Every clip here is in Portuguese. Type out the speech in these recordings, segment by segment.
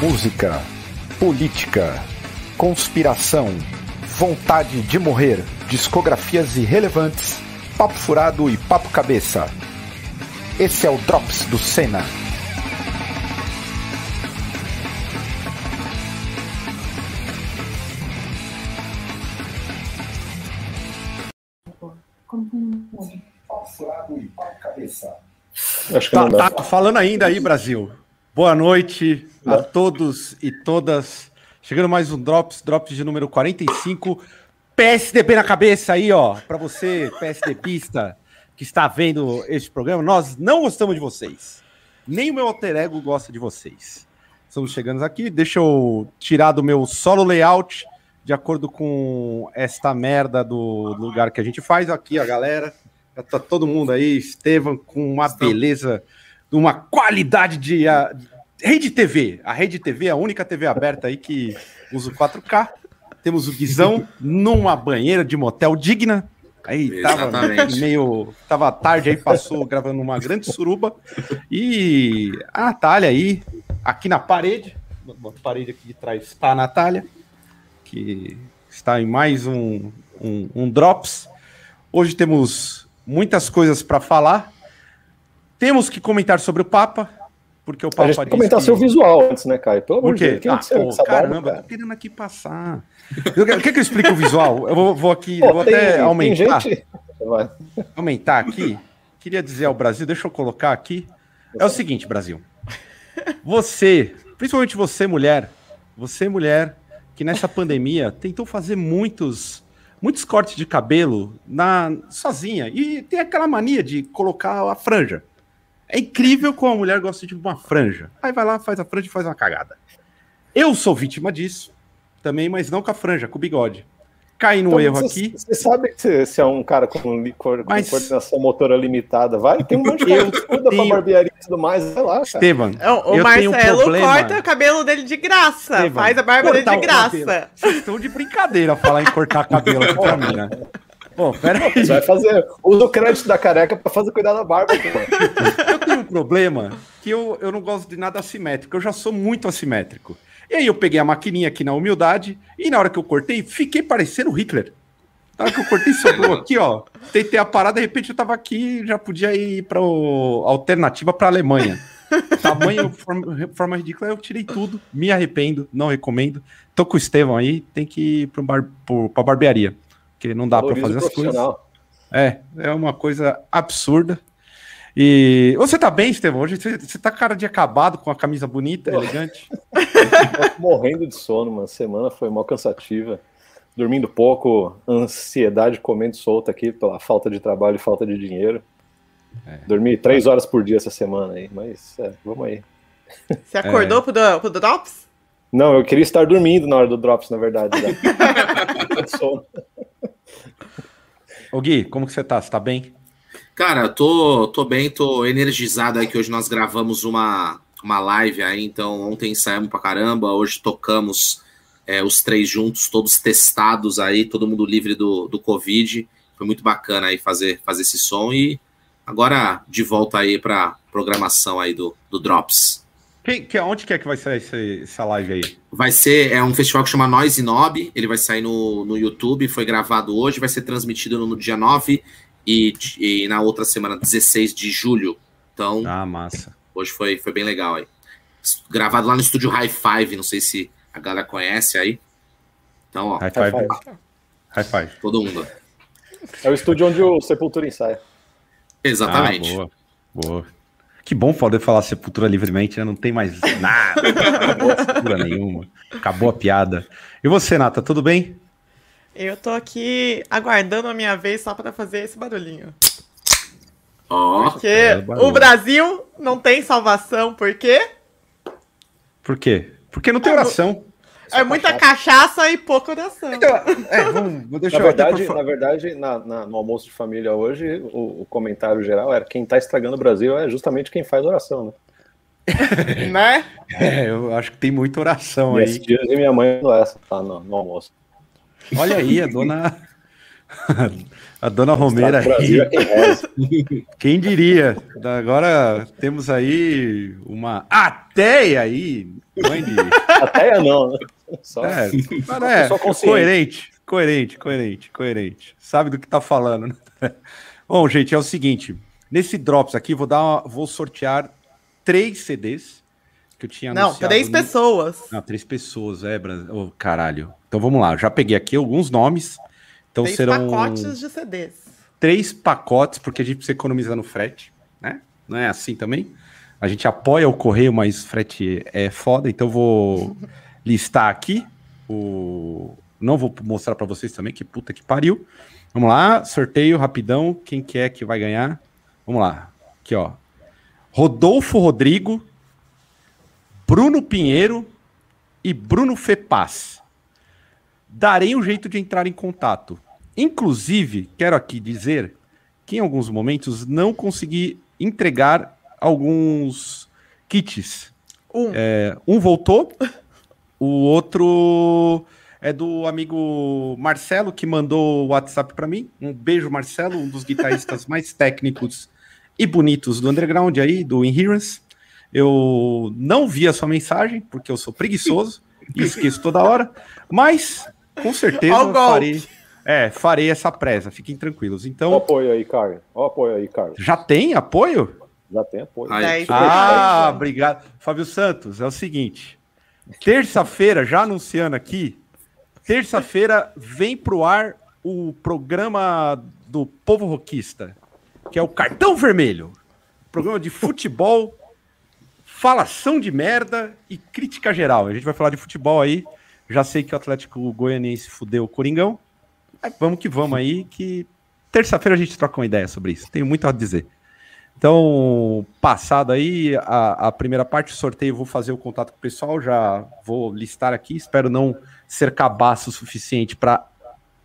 música, política, conspiração, vontade de morrer, discografias irrelevantes, papo furado e papo cabeça. Esse é o Drops do Senna. Acho que tá, tá falando ainda aí, Brasil. Boa noite a todos e todas. Chegando mais um Drops, Drops de número 45. PSDB na cabeça aí, ó. Para você, PSDBista, que está vendo este programa, nós não gostamos de vocês. Nem o meu alter ego gosta de vocês. Estamos chegando aqui. Deixa eu tirar do meu solo layout, de acordo com esta merda do lugar que a gente faz. Aqui, a galera. Já tá todo mundo aí, Estevam, com uma beleza, uma qualidade de. Rede TV. A Rede TV é a única TV aberta aí que usa o 4K. Temos o Guizão numa banheira de motel digna. Aí tava meio. Tava tarde aí, passou gravando uma grande suruba. E a Natália aí, aqui na parede. Na parede aqui de trás está a Natália, que está em mais um, um, um Drops. Hoje temos muitas coisas para falar. Temos que comentar sobre o Papa, porque o Papa. A gente comentar que... seu visual antes, né, Caio? Pelo amor de Deus. Ah, pô, caramba, barba, tô querendo aqui passar. Quer que eu explique o visual? Eu vou, vou aqui, pô, vou tem, até aumentar. Gente... Aumentar aqui. Queria dizer ao Brasil, deixa eu colocar aqui. É o seguinte, Brasil. Você, principalmente você, mulher, você, mulher, que nessa pandemia tentou fazer muitos muitos cortes de cabelo na sozinha e tem aquela mania de colocar a franja. É incrível como a mulher gosta de uma franja. Aí vai lá, faz a franja e faz uma cagada. Eu sou vítima disso também, mas não com a franja, com o bigode. Caí no então, erro você, aqui. Você sabe que você é um cara com, com mas... coordenação motora limitada. Vai, tem um monte de cuida tenho... pra barbearia e tudo mais. Vai lá. Esteban, é, o, o Marcelo um corta o cabelo dele de graça. Esteban, faz a barba dele de graça. Vocês estão de brincadeira falar em cortar cabelo aqui pra mim, né? Bom, pera aí. Você vai fazer. Usa o crédito da careca pra fazer cuidar da barba. eu tenho um problema que eu, eu não gosto de nada assimétrico. Eu já sou muito assimétrico. E aí eu peguei a maquininha aqui na humildade e na hora que eu cortei, fiquei parecendo o Hitler. Na hora que eu cortei, sobrou aqui, ó. Tentei a parada, de repente eu tava aqui já podia ir para alternativa para Alemanha. Tamanho, forma, forma, ridícula, eu tirei tudo, me arrependo, não recomendo. Tô com o Estevão aí, tem que ir para bar, pra barbearia, porque não dá para fazer as coisas. É, é uma coisa absurda. E você tá bem, Estevão? Hoje você, você tá cara de acabado com a camisa bonita, elegante. morrendo de sono, uma semana foi mal cansativa. Dormindo pouco, ansiedade comendo solta aqui pela falta de trabalho e falta de dinheiro. É. Dormi três horas por dia essa semana aí, mas é, vamos aí. Você acordou é. pro, pro Drops? Não, eu queria estar dormindo na hora do Drops, na verdade. Né? Ô Gui, como que você tá? Você tá bem? Cara, tô, tô bem, tô energizado aí que hoje nós gravamos uma, uma live aí, então ontem ensaiamos pra caramba, hoje tocamos é, os três juntos, todos testados aí, todo mundo livre do, do Covid. Foi muito bacana aí fazer, fazer esse som e agora de volta aí pra programação aí do, do Drops. Quem, que, onde que é que vai sair essa, essa live aí? Vai ser, é um festival que chama Noise Nob, ele vai sair no, no YouTube, foi gravado hoje, vai ser transmitido no, no dia 9 e, e, na outra semana, 16 de julho. Então, ah, massa. Hoje foi, foi bem legal aí. Gravado lá no estúdio High Five, não sei se a galera conhece aí. Então, ó. High Five. High Five. Todo mundo. É o estúdio onde o Sepultura ensaia. Exatamente. Ah, boa, boa. Que bom poder falar Sepultura livremente, né? Não tem mais nada, não nenhuma. Acabou a piada. E você, Nata, tudo bem? Eu tô aqui aguardando a minha vez só para fazer esse barulhinho. Oh, Porque é o Brasil não tem salvação, por quê? Por quê? Porque não tem é, oração. É muita cachaça e pouca oração. Então, é, vamos, vou deixar na verdade, na verdade na, na, no almoço de família hoje, o, o, comentário geral era quem tá estragando o Brasil é justamente quem faz oração, né? né? É, eu acho que tem muita oração aí. e minha mãe não essa, tá no, no almoço. Olha aí, a dona. A dona Romera aí. É quem diria? Agora temos aí uma ateia aí, Mãe de. Até não, né? Só, é, é, só coerente, coerente, coerente, coerente. Sabe do que tá falando, né? Bom, gente, é o seguinte. Nesse Drops aqui, vou dar uma, vou sortear três CDs que eu tinha Não, três no... pessoas. Não, três pessoas, é, oh, caralho. Então vamos lá, já peguei aqui alguns nomes. Então três serão pacotes de CDs. Três pacotes, porque a gente precisa economizar no frete, né? Não é assim também? A gente apoia o correio, mas frete é foda, então vou listar aqui o não vou mostrar para vocês também que puta que pariu. Vamos lá, sorteio rapidão, quem que é que vai ganhar? Vamos lá. Aqui, ó. Rodolfo Rodrigo, Bruno Pinheiro e Bruno Fepaz. Darei um jeito de entrar em contato. Inclusive, quero aqui dizer que em alguns momentos não consegui entregar alguns kits. Um, é, um voltou, o outro é do amigo Marcelo, que mandou o WhatsApp para mim. Um beijo, Marcelo, um dos guitarristas mais técnicos e bonitos do underground aí, do Inherence. Eu não vi a sua mensagem, porque eu sou preguiçoso e esqueço toda hora, mas com certeza farei, é, farei essa presa, fiquem tranquilos. Então, o apoio aí, Carlos. O apoio aí, Carlos. Já tem apoio? Já tem apoio. Aí. Ah, obrigado. Fábio Santos, é o seguinte. Terça-feira, já anunciando aqui, terça-feira vem pro ar o programa do Povo Roquista que é o Cartão Vermelho. Programa de futebol, falação de merda e crítica geral. A gente vai falar de futebol aí. Já sei que o Atlético Goianiense fudeu o Coringão. vamos que vamos aí, que terça-feira a gente troca uma ideia sobre isso. Tenho muito a dizer. Então, passado aí a, a primeira parte do sorteio, vou fazer o contato com o pessoal, já vou listar aqui. Espero não ser cabaço o suficiente para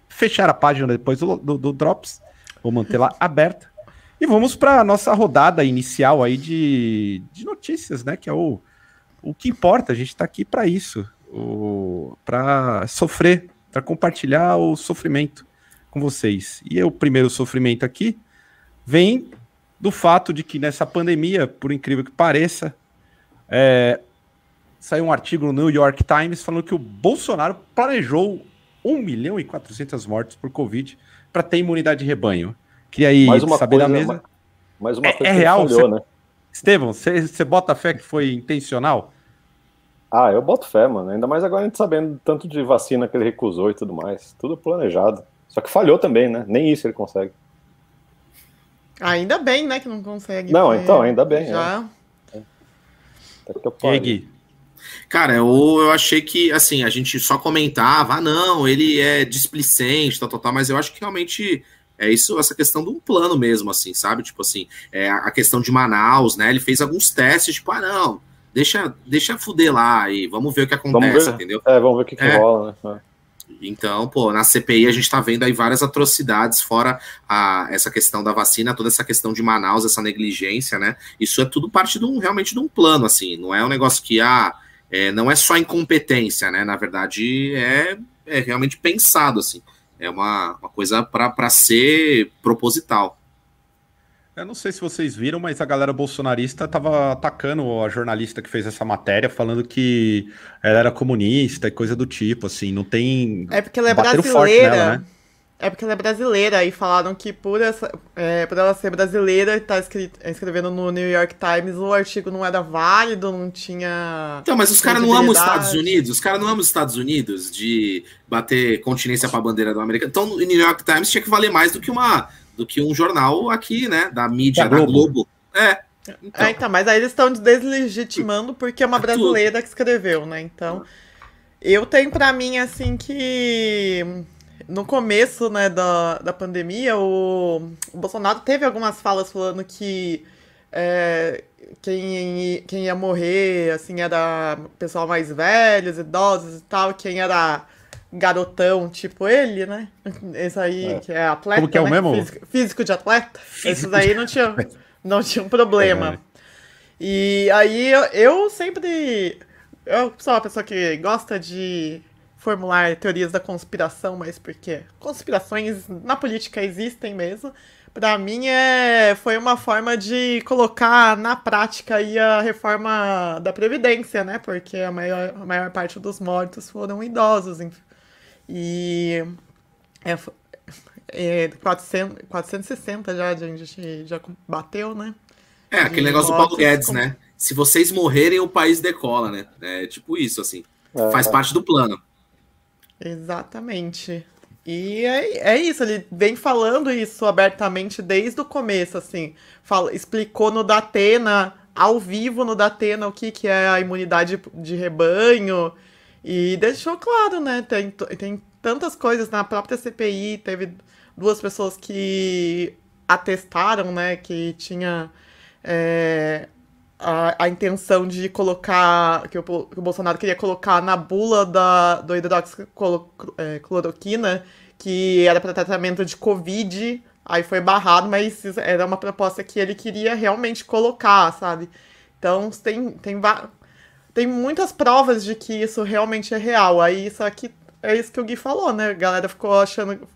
fechar a página depois do, do, do Drops. Vou manter lá aberta. E vamos para a nossa rodada inicial aí de, de notícias, né? Que é o, o que importa. A gente está aqui para isso, para sofrer, para compartilhar o sofrimento com vocês. E o primeiro sofrimento aqui vem do fato de que nessa pandemia, por incrível que pareça, é, saiu um artigo no New York Times falando que o Bolsonaro planejou 1 milhão e 400 mortes por Covid para ter imunidade de rebanho. Queria aí saber coisa, da mesa. Mais uma é, coisa é real, falhou, cê, né? Estevão, você bota fé que foi intencional? Ah, eu boto fé, mano. Ainda mais agora a gente sabendo tanto de vacina que ele recusou e tudo mais. Tudo planejado. Só que falhou também, né? Nem isso ele consegue. Ainda bem, né, que não consegue. Não, então, ainda bem. Já. É. É. E Cara, eu, eu achei que, assim, a gente só comentava, ah, não, ele é displicente, tal, tal, tal, mas eu acho que realmente é isso, essa questão de um plano mesmo, assim, sabe? Tipo assim, é, a questão de Manaus, né? Ele fez alguns testes, tipo, ah, não, deixa, deixa fuder lá e vamos ver o que acontece, entendeu? É, vamos ver o que, que é. rola, né? É. Então, pô, na CPI a gente tá vendo aí várias atrocidades, fora a, essa questão da vacina, toda essa questão de Manaus, essa negligência, né? Isso é tudo parte de um, realmente de um plano, assim, não é um negócio que, ah, é, não é só incompetência, né? Na verdade, é, é realmente pensado, assim. É uma, uma coisa para ser proposital. Eu não sei se vocês viram, mas a galera bolsonarista estava atacando a jornalista que fez essa matéria, falando que ela era comunista e coisa do tipo, assim, não tem. É porque ela é brasileira. Nela, né? É porque ela é brasileira e falaram que por, essa, é, por ela ser brasileira e tá escrito, escrevendo no New York Times, o artigo não era válido, não tinha. Então, mas os caras não amam os Estados Unidos? Os caras não amam os Estados Unidos de bater continência para a bandeira do América. Então, o New York Times tinha que valer mais do que uma do que um jornal aqui, né? Da mídia, da, da Globo. É. Então. É, então, mas aí eles estão deslegitimando porque é uma é brasileira que escreveu, né? Então, eu tenho para mim assim que no começo né, da, da pandemia, o, o Bolsonaro teve algumas falas falando que é, quem, quem ia morrer, assim, era pessoal mais velhos, idosos e tal, quem era garotão, tipo ele, né? Esse aí, é. que é atleta, Como que é o né? mesmo? Físico, físico de atleta. Físico Esses aí não tinha, não tinha um problema. É. E aí eu, eu sempre... Eu sou uma pessoa que gosta de formular teorias da conspiração, mas porque conspirações na política existem mesmo. Para mim é foi uma forma de colocar na prática aí a reforma da previdência, né? Porque a maior, a maior parte dos mortos foram idosos. E é, é 400, 460 já a gente já bateu, né? É, aquele negócio do Paulo Guedes, com... né? Se vocês morrerem, o país decola, né? É tipo isso, assim. É, Faz parte do plano. Exatamente. E é, é isso, ele vem falando isso abertamente desde o começo, assim. Fala, explicou no Datena, ao vivo no Datena, o que, que é a imunidade de rebanho. E deixou claro, né? Tem, tem tantas coisas na própria CPI, teve duas pessoas que atestaram, né, que tinha é, a, a intenção de colocar, que o, que o, Bolsonaro queria colocar na bula da, do hidroxicloroquina, é, que era para tratamento de Covid, aí foi barrado, mas era uma proposta que ele queria realmente colocar, sabe? Então tem, tem, tem muitas provas de que isso realmente é real. Aí isso aqui é isso que o Gui falou, né? A galera ficou achando,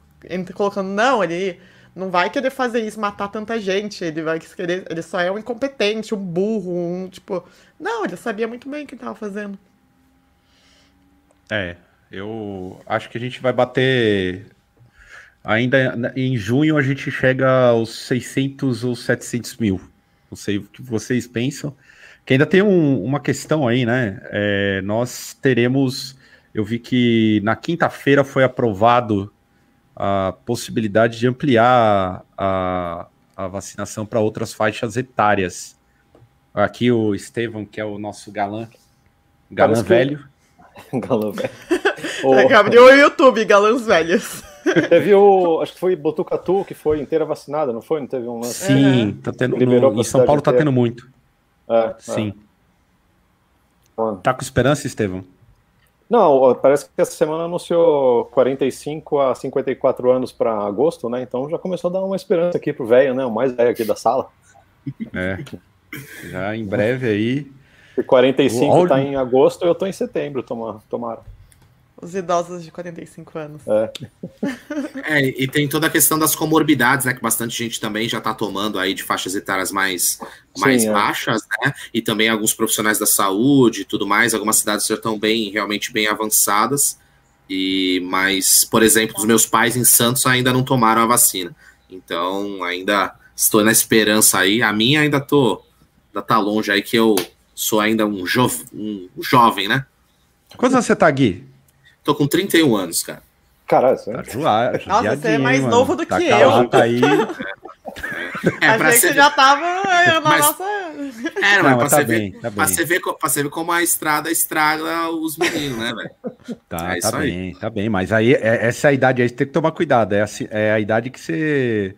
colocando, não, ele não vai querer fazer isso, matar tanta gente. Ele vai querer. Ele só é um incompetente, um burro, um tipo. Não, ele sabia muito bem o que estava fazendo. É, eu acho que a gente vai bater. Ainda em junho a gente chega aos 600 ou 700 mil. Não sei o que vocês pensam. Que ainda tem um, uma questão aí, né? É, nós teremos. Eu vi que na quinta-feira foi aprovado a possibilidade de ampliar a, a vacinação para outras faixas etárias. Aqui o Estevam, que é o nosso galã, galã velho. galã velho. o... Abriu o YouTube, galãs velhos. Teve o. Acho que foi Botucatu que foi inteira vacinada, não foi? Não teve um lance? Sim, tá tendo. No, em São Paulo tá tendo muito. É, Sim. É. Tá com esperança, Estevam? Não, parece que essa semana anunciou 45 a 54 anos para agosto, né? Então já começou a dar uma esperança aqui pro velho, né? O mais velho aqui da sala. É. Já em breve aí. E 45 o... tá em agosto, eu tô em setembro, tomara. Os idosos de 45 anos. É. é. e tem toda a questão das comorbidades, né? Que bastante gente também já está tomando aí de faixas etárias mais, mais Sim, é. baixas, né? E também alguns profissionais da saúde e tudo mais. Algumas cidades já estão bem, realmente bem avançadas. E mas, por exemplo, os meus pais em Santos ainda não tomaram a vacina. Então, ainda estou na esperança aí. A minha ainda tô, ainda tá longe aí que eu sou ainda um, jo um jovem, né? Quantos anos você tá, Gui? Tô com 31 anos, cara. Caralho, tá Nossa, você é mais mano. novo do tá que eu. Tá aí. É, Achei que você já tava na Mas... nossa. É, não, pra, tá você bem, ver, tá pra, você ver, pra você ver como a estrada estraga os meninos, né, velho? Tá, é tá bem, aí. tá bem. Mas aí, é, essa é a idade aí, você tem que tomar cuidado. É a, é a idade que você.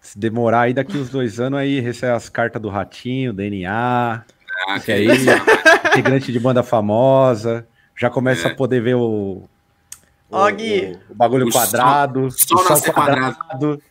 Se demorar aí daqui uns dois anos, aí recebe as cartas do ratinho, DNA. Ah, que aí, integrante de banda famosa. Já começa é. a poder ver o. O, o, o bagulho o quadrado. Sol, o sol quadrado. quadrado.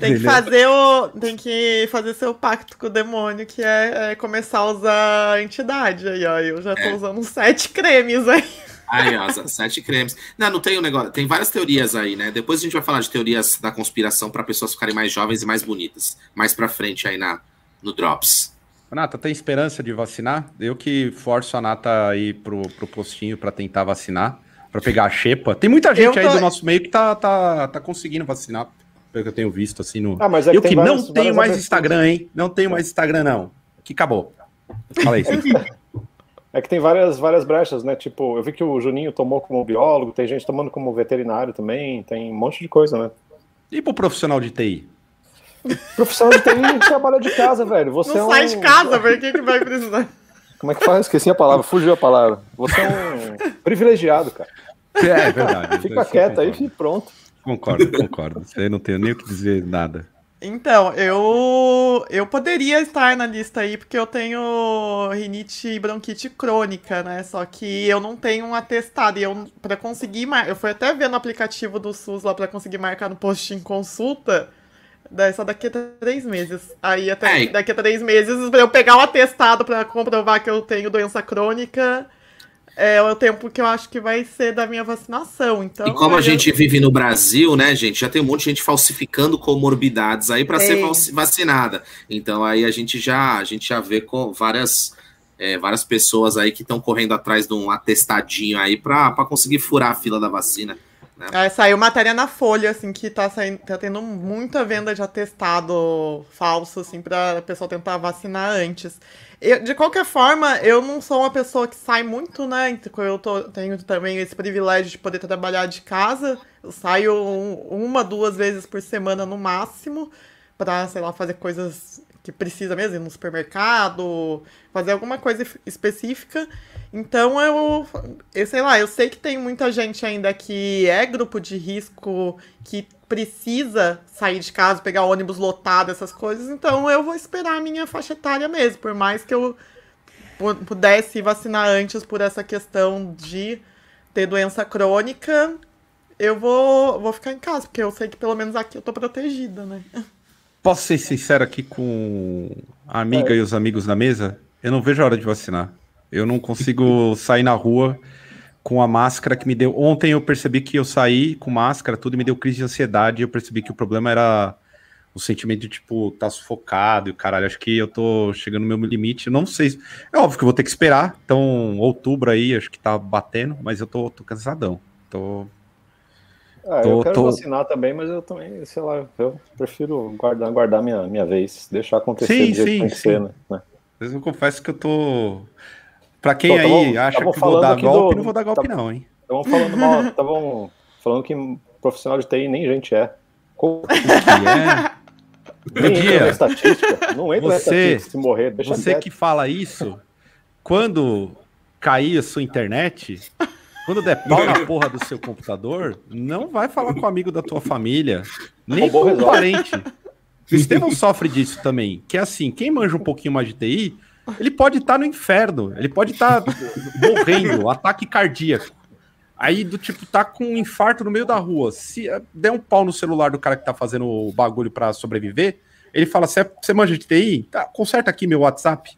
Tem que fazer o. Tem que fazer seu pacto com o demônio, que é, é começar a usar a entidade aí, ó. Eu já tô é. usando sete cremes aí. Aí, ó, sete cremes. Não, não tem um negócio. Tem várias teorias aí, né? Depois a gente vai falar de teorias da conspiração para pessoas ficarem mais jovens e mais bonitas. Mais pra frente aí na, no Drops. Nata, tem esperança de vacinar? Eu que forço a Nata a ir pro, pro postinho para tentar vacinar, para pegar a xepa. Tem muita gente aí do nosso meio que tá, tá, tá conseguindo vacinar, pelo que eu tenho visto, assim, no... Ah, mas é eu que, que várias, não tenho mais Instagram, hein? Não tenho mais Instagram, não. Que acabou. Fala aí, É que tem várias, várias brechas, né? Tipo, eu vi que o Juninho tomou como biólogo, tem gente tomando como veterinário também, tem um monte de coisa, né? E pro profissional de TI? Profissional de TI trabalha de casa, velho. Você não é sai um... de casa, por que, que vai precisar? Como é que faz? Esqueci a palavra, fugiu a palavra. Você é um privilegiado, cara. É, é verdade. Fica então, quieto aí e pronto. Concordo, concordo. Você não tem nem o que dizer nada. Então, eu eu poderia estar na lista aí porque eu tenho rinite e bronquite crônica, né? Só que eu não tenho um atestado e eu para conseguir, eu fui até ver no aplicativo do SUS lá para conseguir marcar no post em consulta. Só daqui a três meses. Aí até é. daqui a três meses, pra eu pegar o atestado pra comprovar que eu tenho doença crônica, é o tempo que eu acho que vai ser da minha vacinação. Então, e como a gente vive no Brasil, né, gente, já tem um monte de gente falsificando comorbidades aí para ser vacinada. Então aí a gente já a gente já vê com várias é, várias pessoas aí que estão correndo atrás de um atestadinho aí para conseguir furar a fila da vacina. Né? É, saiu matéria na Folha, assim, que tá, saindo, tá tendo muita venda de atestado falso, assim, pra pessoa tentar vacinar antes. Eu, de qualquer forma, eu não sou uma pessoa que sai muito, né? Então, eu tô, tenho também esse privilégio de poder trabalhar de casa. Eu saio um, uma, duas vezes por semana no máximo, pra, sei lá, fazer coisas que precisa mesmo, ir no supermercado, fazer alguma coisa específica. Então eu, eu sei lá, eu sei que tem muita gente ainda que é grupo de risco, que precisa sair de casa, pegar ônibus lotado, essas coisas, então eu vou esperar a minha faixa etária mesmo, por mais que eu pudesse vacinar antes por essa questão de ter doença crônica, eu vou, vou ficar em casa, porque eu sei que pelo menos aqui eu tô protegida, né? Posso ser sincero aqui com a amiga é. e os amigos da mesa? Eu não vejo a hora de vacinar. Eu não consigo sair na rua com a máscara que me deu. Ontem eu percebi que eu saí com máscara, tudo me deu crise de ansiedade. E eu percebi que o problema era o sentimento de, tipo, tá sufocado e caralho. Acho que eu tô chegando no meu limite. Eu não sei. É óbvio que eu vou ter que esperar. Então, outubro aí, acho que tá batendo, mas eu tô, tô cansadão. Tô. Ah, tô, eu quero tô... vacinar também, mas eu também, sei lá, eu prefiro guardar, guardar minha, minha vez, deixar acontecer sim, do jeito sim, que tem que ser, né? Mas eu confesso que eu tô. Pra quem aí acha que vou dar golpe, do... não vou dar golpe, não, hein? Estavam falando mal, estavam falando que profissional de TI nem gente é. Como que é? Nem entra na estatística. Não entra você, na estatística se morrer. Deixa você que fala isso, quando cair a sua internet, quando der pau na porra do seu computador, não vai falar com o amigo da tua família, nem com o parente. O Estevão sofre disso também, que é assim, quem manja um pouquinho mais de TI, ele pode estar tá no inferno, ele pode estar tá morrendo, ataque cardíaco. Aí, do tipo, tá com um infarto no meio da rua. Se der um pau no celular do cara que tá fazendo o bagulho para sobreviver, ele fala: Você manja de TI? Tá, conserta aqui meu WhatsApp.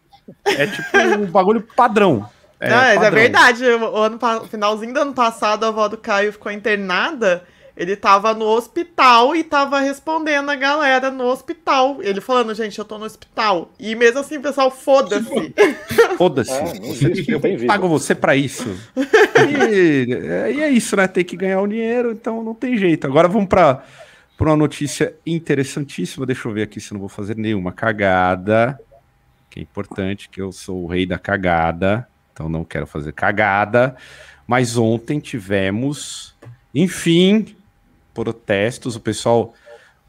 É tipo um bagulho padrão. É, Não, é é verdade. O ano, finalzinho do ano passado, a avó do Caio ficou internada. Ele tava no hospital e tava respondendo a galera no hospital. Ele falando, gente, eu tô no hospital. E mesmo assim, pessoal, foda-se. Foda-se. É, eu pago você pra isso. E, é, e, é isso, né? Tem que ganhar o dinheiro, então não tem jeito. Agora vamos pra, pra uma notícia interessantíssima. Deixa eu ver aqui se eu não vou fazer nenhuma cagada. Que é importante, que eu sou o rei da cagada. Então não quero fazer cagada. Mas ontem tivemos, enfim, protestos, o pessoal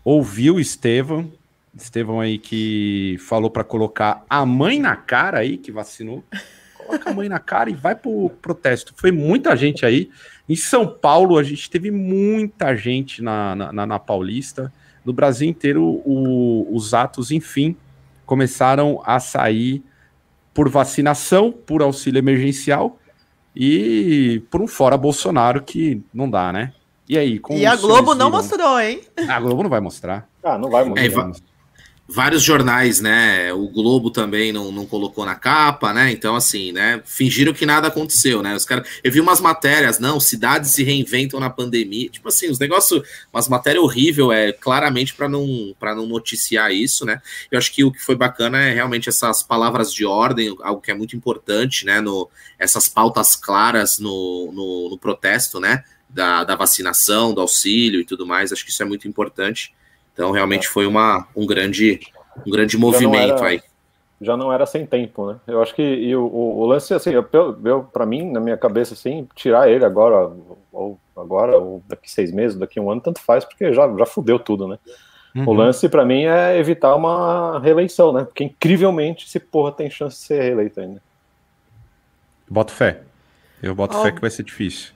ouviu o Estevão, Estevão aí que falou para colocar a mãe na cara aí, que vacinou. Coloca a mãe na cara e vai pro protesto. Foi muita gente aí. Em São Paulo, a gente teve muita gente na, na, na Paulista. No Brasil inteiro, o, os atos, enfim, começaram a sair por vacinação, por auxílio emergencial e por um fora Bolsonaro que não dá, né? E aí? e a Globo não mostrou, hein? A Globo não vai mostrar. Ah, não vai mostrar. É, vários jornais, né? O Globo também não, não colocou na capa, né? Então, assim, né? Fingiram que nada aconteceu, né? Os caras. Eu vi umas matérias, não, cidades se reinventam na pandemia. Tipo assim, os negócios. Umas matérias horríveis, é claramente para não, para não noticiar isso, né? Eu acho que o que foi bacana é realmente essas palavras de ordem, algo que é muito importante, né? No, essas pautas claras no, no, no protesto, né? da, da vacinação, do auxílio e tudo mais. Acho que isso é muito importante. Então, realmente foi uma, um grande, um grande movimento era, aí. Já não era sem tempo, né? Eu acho que e o, o, o lance, assim, eu, eu para mim, na minha cabeça, assim, tirar ele agora, ou agora, ou daqui seis meses, daqui um ano, tanto faz, porque já, já fudeu tudo, né? Uhum. O lance, para mim, é evitar uma reeleição, né? Porque, incrivelmente, esse porra tem chance de ser reeleito ainda. Boto fé. Eu boto oh. fé que vai ser difícil.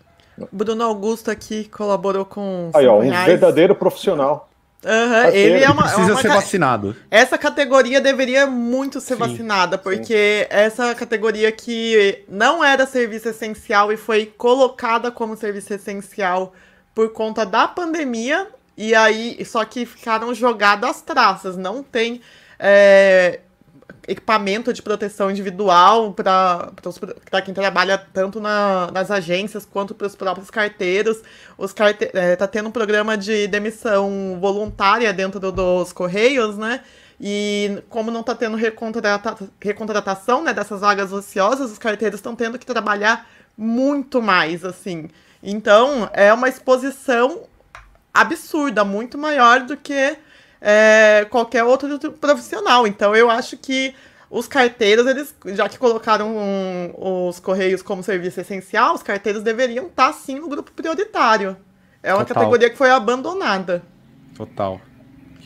Bruno Augusto aqui colaborou com. Aí, ó, um reais. verdadeiro profissional. Uhum, ele é uma. Precisa é uma ser vacinado. Essa categoria deveria muito ser sim, vacinada, porque sim. essa categoria que não era serviço essencial e foi colocada como serviço essencial por conta da pandemia, e aí, só que ficaram jogadas as traças. Não tem. É, equipamento de proteção individual para quem trabalha tanto na, nas agências quanto para os próprios carteiros. Os carte é, tá tendo um programa de demissão voluntária dentro do, dos Correios, né? E como não está tendo recontrata recontratação né, dessas vagas ociosas, os carteiros estão tendo que trabalhar muito mais, assim. Então, é uma exposição absurda, muito maior do que é, qualquer outro profissional. Então, eu acho que os carteiros, eles, já que colocaram um, os correios como serviço essencial, os carteiros deveriam estar sim no grupo prioritário. É uma Total. categoria que foi abandonada. Total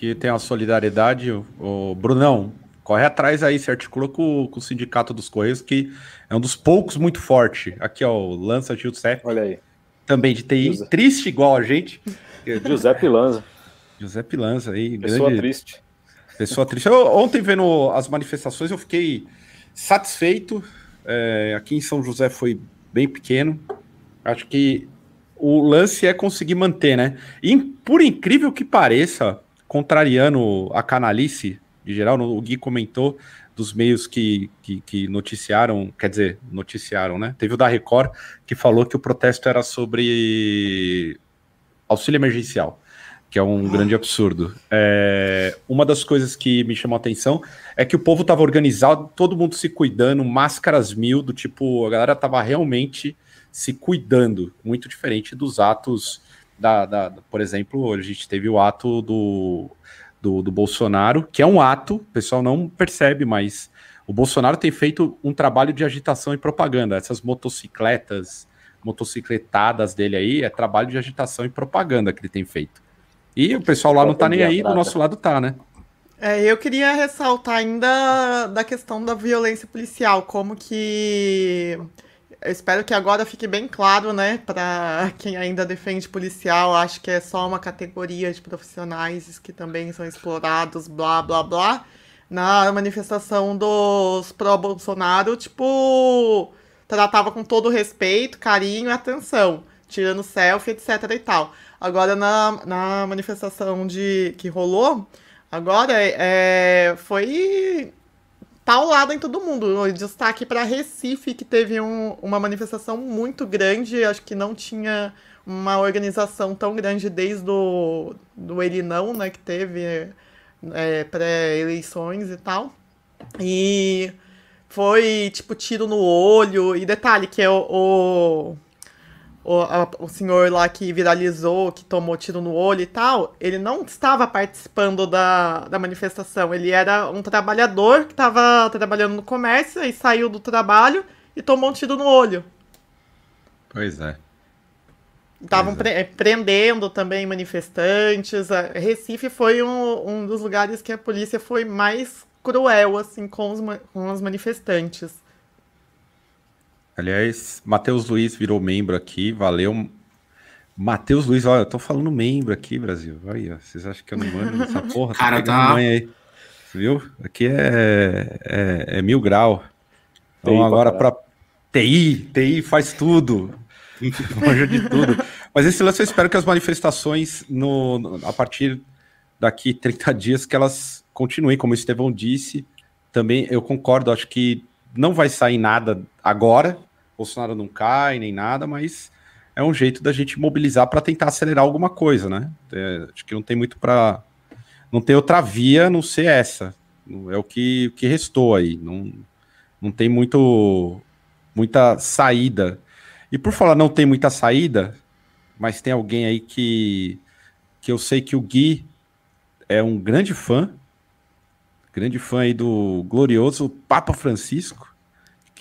que tem a solidariedade. O, o Brunão, corre atrás aí, se articula com, com, o Sindicato dos Correios, que é um dos poucos muito forte. Aqui, ó, o Lança Giuseppe. Olha aí. Também de TI, José. triste igual a gente. Giuseppe Lanza. Giuseppe Lanza aí. Pessoa grande... triste. Pessoa triste. Eu, ontem, vendo as manifestações, eu fiquei satisfeito. É, aqui em São José foi bem pequeno. Acho que o lance é conseguir manter, né? E por incrível que pareça, contrariando a canalice de geral, o Gui comentou dos meios que, que, que, noticiaram, quer dizer, noticiaram, né? Teve o da Record que falou que o protesto era sobre auxílio emergencial, que é um ah. grande absurdo. É, uma das coisas que me chamou a atenção é que o povo estava organizado, todo mundo se cuidando, máscaras mil, do tipo, a galera estava realmente se cuidando, muito diferente dos atos da, da, por exemplo, a gente teve o ato do, do, do Bolsonaro, que é um ato, o pessoal não percebe, mas o Bolsonaro tem feito um trabalho de agitação e propaganda. Essas motocicletas, motocicletadas dele aí, é trabalho de agitação e propaganda que ele tem feito. E o pessoal lá não tá nem aí, do nosso lado tá, né? É, eu queria ressaltar ainda da questão da violência policial, como que eu espero que agora fique bem claro, né, para quem ainda defende policial, acho que é só uma categoria de profissionais que também são explorados, blá, blá, blá. Na manifestação dos pró-Bolsonaro, tipo, tratava com todo respeito, carinho e atenção, tirando selfie, etc e tal. Agora, na, na manifestação de que rolou, agora é, foi paulada em todo mundo. Destaque para Recife, que teve um, uma manifestação muito grande. Acho que não tinha uma organização tão grande desde o do ele não, né, que teve é, pré-eleições e tal. E foi, tipo, tiro no olho. E detalhe, que é o, o o, a, o senhor lá que viralizou, que tomou tiro no olho e tal, ele não estava participando da, da manifestação. Ele era um trabalhador que estava trabalhando no comércio e saiu do trabalho e tomou um tiro no olho. Pois é. Estavam é. prendendo também manifestantes. Recife foi um, um dos lugares que a polícia foi mais cruel, assim, com os, com os manifestantes. Aliás, Matheus Luiz virou membro aqui, valeu. Matheus Luiz, olha, eu tô falando membro aqui, Brasil. Olha, vocês acham que eu não mando essa porra? Cara, tá. Aí. Viu? Aqui é, é, é mil grau. Então TI agora para TI, TI faz tudo. Manja de tudo. Mas esse lance eu espero que as manifestações, no, no, a partir daqui 30 dias, que elas continuem, como o Estevão disse. Também eu concordo, acho que não vai sair nada agora. Bolsonaro não cai nem nada, mas é um jeito da gente mobilizar para tentar acelerar alguma coisa, né? É, acho que não tem muito para. Não tem outra via não ser essa. É o que, o que restou aí. Não, não tem muito, muita saída. E por falar não tem muita saída, mas tem alguém aí que, que eu sei que o Gui é um grande fã grande fã aí do glorioso Papa Francisco,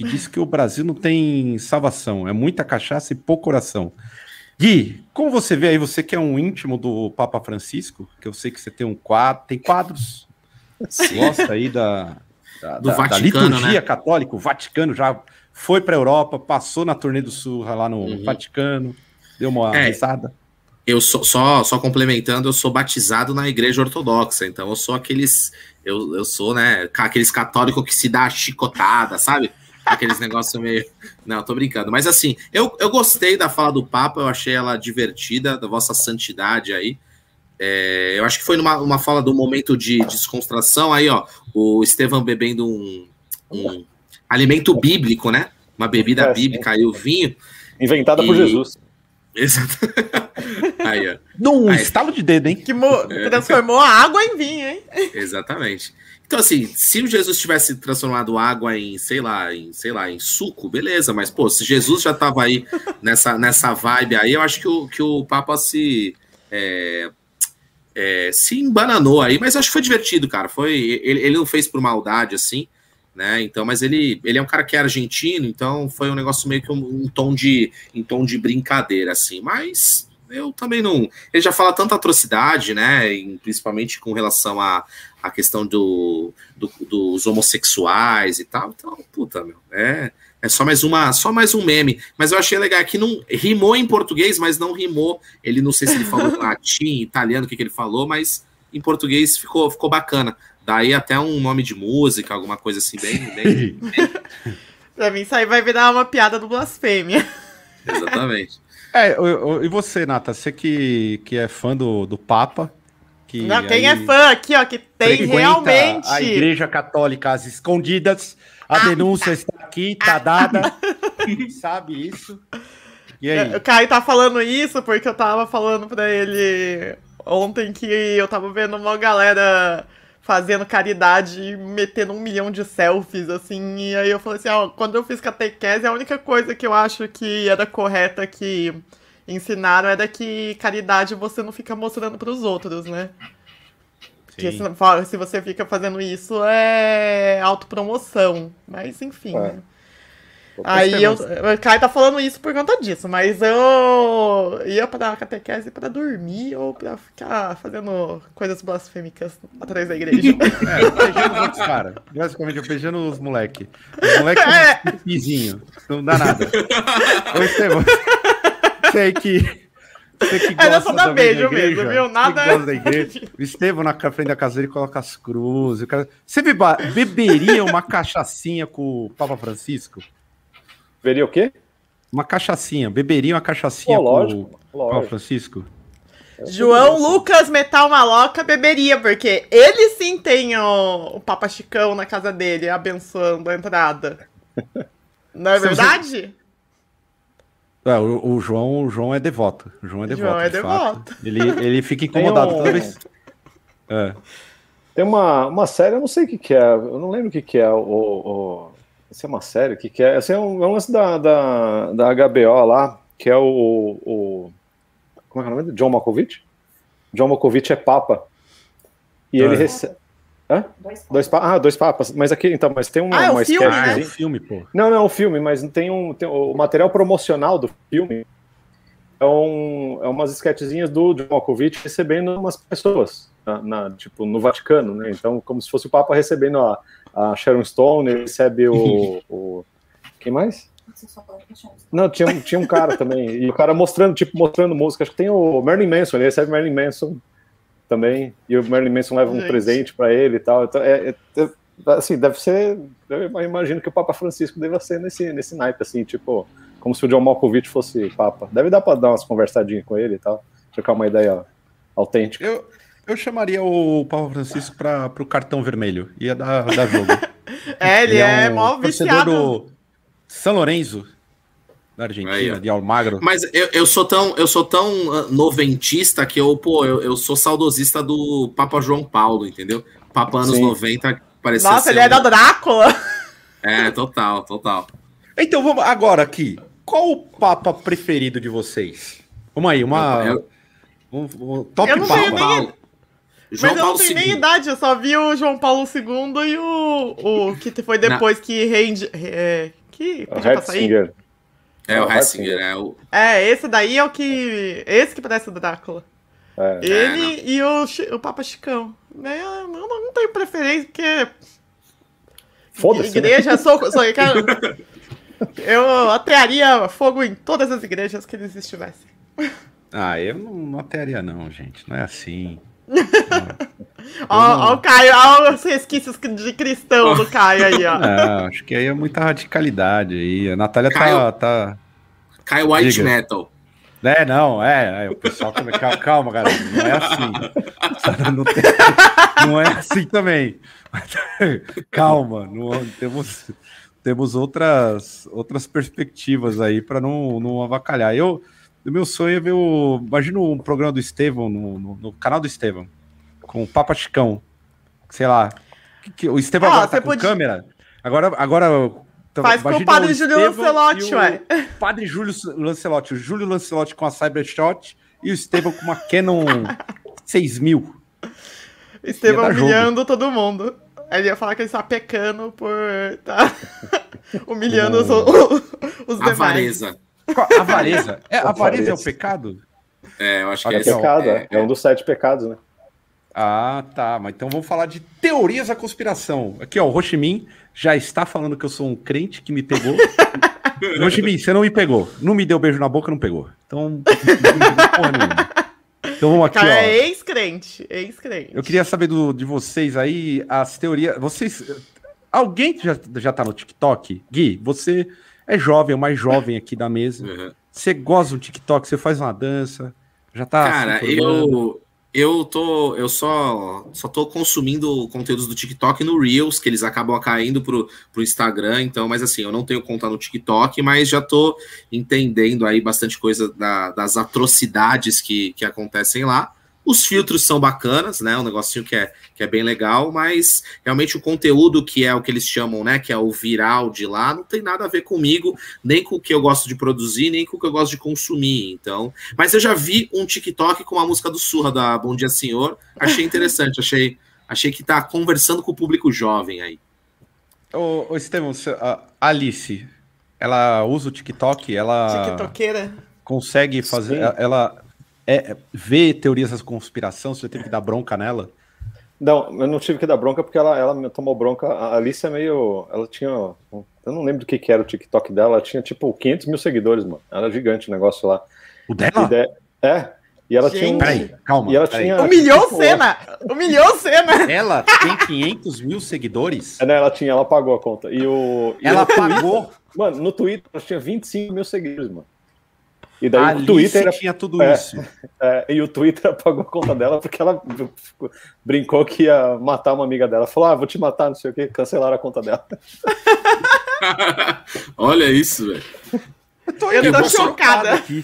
que disse que o Brasil não tem salvação, é muita cachaça e pouco coração. Gui, como você vê aí, você que é um íntimo do Papa Francisco, que eu sei que você tem um quadro, tem quadros, gosta aí da, da, do da, Vaticano, da liturgia né? católica, o Vaticano já foi para a Europa, passou na turnê do Sul lá no uhum. Vaticano, deu uma é, risada. Eu sou só, só complementando, eu sou batizado na igreja ortodoxa, então eu sou aqueles eu, eu sou, né, aqueles católicos que se dá chicotada, sabe? Aqueles negócios meio. Não, tô brincando. Mas assim, eu, eu gostei da fala do Papa, eu achei ela divertida, da vossa santidade aí. É, eu acho que foi numa uma fala do momento de descontração, aí, ó, o Estevão bebendo um, um alimento bíblico, né? Uma bebida é, bíblica, aí o vinho. Inventada e... por Jesus. Exato. aí, ó. Num aí, estalo de dedo, hein? Que transformou a água em vinho, hein? Exatamente. Então, assim, se o Jesus tivesse transformado água em, sei lá, em, sei lá, em suco, beleza, mas, pô, se Jesus já tava aí nessa, nessa vibe aí, eu acho que o, que o Papa se. É, é, se embananou aí, mas acho que foi divertido, cara. Foi, ele, ele não fez por maldade, assim, né? Então, mas ele, ele é um cara que é argentino, então foi um negócio meio que um, um tom de, em tom de brincadeira, assim, mas eu também não. Ele já fala tanta atrocidade, né? Principalmente com relação a, a questão do, do, dos homossexuais e tal. Então, puta, meu, é, é só mais uma, só mais um meme. Mas eu achei legal que não rimou em português, mas não rimou. Ele não sei se ele falou latim, italiano, o que, que ele falou, mas em português ficou, ficou bacana. Daí até um nome de música, alguma coisa assim, bem. bem, bem... pra mim, isso aí vai virar uma piada do blasfêmia. Exatamente. É, e você, Nata, você que, que é fã do, do Papa, que Não, quem é fã aqui, ó, que tem realmente. A Igreja Católica às escondidas. A ah, denúncia está aqui, tá ah, dada. sabe isso. E aí? O Caio tá falando isso porque eu tava falando pra ele ontem que eu tava vendo uma galera fazendo caridade e metendo um milhão de selfies, assim. E aí eu falei assim, ó, quando eu fiz catequese, a única coisa que eu acho que era correta que ensinaram era que caridade você não fica mostrando para os outros, né? Porque se, se, você fica fazendo isso é autopromoção. Mas enfim. É. Né? Aí eu, o Caio tá falando isso por conta disso, mas eu ia pra catequese pra dormir ou pra ficar fazendo coisas blasfêmicas atrás da igreja. É, beijando os outros caras. Basicamente, eu beijando os moleque. Os moleque é. um pizinho. Não dá nada. Ô, Estevão. Sei que. Você que gosta Era só dar beijo igreja, mesmo, viu? Nada. O Estevão na frente da casa dele coloca as cruzes. Você beberia uma cachaçinha com o Papa Francisco? Veria o quê? Uma cachaçinha. Beberia uma cachaçinha oh, lógico, com Francisco? João Lucas Metal Maloca beberia, porque ele sim tem o, o Papa Chicão na casa dele, abençoando a entrada. Não é verdade? É, o, o, João, o João é devoto. O João é devoto. João é devoto. Ele, ele fica incomodado um... toda vez. É. Tem uma, uma série, eu não sei o que, que é, eu não lembro o que, que é o. o... Essa é uma série, o que, que é? Essa é um, é um lance da, da, da HBO lá, que é o. o como é que é o nome? John Malkovich? John Malkovich é Papa. E é. ele recebe. Hã? Dois, dois papas. Ah, dois papas. Mas aqui, então, mas tem uma, ah, é uma filme, né? Ah, é um filme, pô. Não, não é um filme, mas tem um. Tem, o material promocional do filme é, um, é umas esquetezinhas do John Malkovich recebendo umas pessoas, na, na, tipo, no Vaticano, né? Então, como se fosse o Papa recebendo a, a Sharon Stone, recebe o, o. Quem mais? Não, tinha, tinha um cara também. E o cara mostrando, tipo, mostrando música. Acho que tem o Marilyn Manson, ele recebe Marilyn Manson também, e o Marilyn Manson leva um presente para ele e tal. Então, é, é, é, assim, deve ser. Eu imagino que o Papa Francisco deva ser nesse, nesse naipe, assim, tipo, como se o John Malkovich fosse Papa. Deve dar para dar umas conversadinhas com ele e tal, trocar uma ideia autêntica. Eu, eu chamaria o Papa Francisco para o cartão vermelho, ia dar, dar jogo. é, ele, ele é, é um mó viciado. do São Lourenço, da Argentina, Aí, de Almagro. Mas eu, eu sou tão eu sou tão ah, noventista que eu, pô, eu, eu sou saudosista do Papa João Paulo, entendeu? Papa anos Sim. 90 parecia Nossa, ele é da Drácula. É, total, total. Então vamos agora aqui. Qual o Papa preferido de vocês? Vamos aí, uma eu, um, um, top eu não Papa. Nem... João Mas Paulo eu não tenho nem idade, eu só vi o João Paulo II e o, o que foi depois não. que rende. É, que pediu pra sair. É, o Hessinger, é o. É, esse daí é o que. Esse que parece o Drácula. É. Ele é, e o, o Papa Chicão. Né, eu não, não tenho preferência, porque. Foda-se. Né? Igreja, né? sou, sou, eu, eu atearia fogo em todas as igrejas que eles estivessem. Ah, eu não, não atearia, não, gente. Não é assim. Ó, o Caio, ó os resquícios de cristão do Caio aí, ó. Não, acho que aí é muita radicalidade aí. A Natália tá, Caio, tá. Caio White Diga. Metal. É, não, é, é o pessoal calma, calma, galera, não é assim. Não, tem, não é assim também. Calma, não, temos, temos outras, outras perspectivas aí para não, não avacalhar. Eu, o meu sonho é ver o. Imagina um programa do Estevão, no, no, no canal do Estevão, com o Papa Chicão. Sei lá. Que, que, o Estevão ah, agora tá com pode... câmera. Agora, agora então, Faz com o padre Júlio Lancelotti, ué. Padre Júlio Lancelotti. O Júlio Lancelotti com a Cybershot e o Estevão com uma Canon 6000. Estevão humilhando todo mundo. Ele ia falar que ele está pecando por tá humilhando os, os demais. Avareza. Avareza. É, avareza é o pecado? É, eu acho que é, é pecado. É, é um dos sete pecados, né? Ah, tá. Mas então vamos falar de teorias da conspiração. Aqui, ó, o Rochimin já está falando que eu sou um crente que me pegou. Rochimin, você não me pegou. Não me deu beijo na boca, não pegou. Então, porra nenhuma. Então vamos aqui, Cara, ó. é ex-crente, ex-crente. Eu queria saber do, de vocês aí as teorias. Vocês. Alguém já, já tá no TikTok? Gui, você é jovem, é o mais jovem aqui da mesa. Uhum. Você gosta do TikTok, você faz uma dança. Já tá. Cara, eu, eu tô, eu só, só tô consumindo conteúdos do TikTok no Reels, que eles acabam caindo pro, pro Instagram, então, mas assim, eu não tenho conta no TikTok, mas já tô entendendo aí bastante coisa da, das atrocidades que, que acontecem lá. Os filtros são bacanas, né? Um negocinho que é, que é bem legal, mas realmente o conteúdo que é o que eles chamam, né? Que é o viral de lá, não tem nada a ver comigo, nem com o que eu gosto de produzir, nem com o que eu gosto de consumir. Então, mas eu já vi um TikTok com a música do Surra da Bom Dia Senhor, achei interessante, achei, achei que tá conversando com o público jovem aí. Ô, ô Estevão, a Alice, ela usa o TikTok, ela. TikTokeira. Consegue fazer. Sim. Ela é, ver teorias da conspiração? Você teve que dar bronca nela? Não, eu não tive que dar bronca porque ela, ela me tomou bronca. A Alice é meio. Ela tinha. Eu não lembro do que, que era o TikTok dela. Ela tinha tipo 500 mil seguidores, mano. Era gigante o negócio lá. O dela? É. E ela Gente. tinha. Peraí, calma. E ela peraí. tinha. Humilhou tipo, cena! Humilhou cena! Ela tem 500 mil seguidores? É, né, ela tinha, ela pagou a conta. E o. E ela pagou? Mano, no Twitter ela tinha 25 mil seguidores, mano. E daí o Twitter tinha tudo é, isso. É, e o Twitter apagou a conta dela porque ela brincou que ia matar uma amiga dela. Falou: Ah, vou te matar, não sei o que, cancelaram a conta dela. Olha isso, velho. Eu tô, eu tô chocada. Aqui.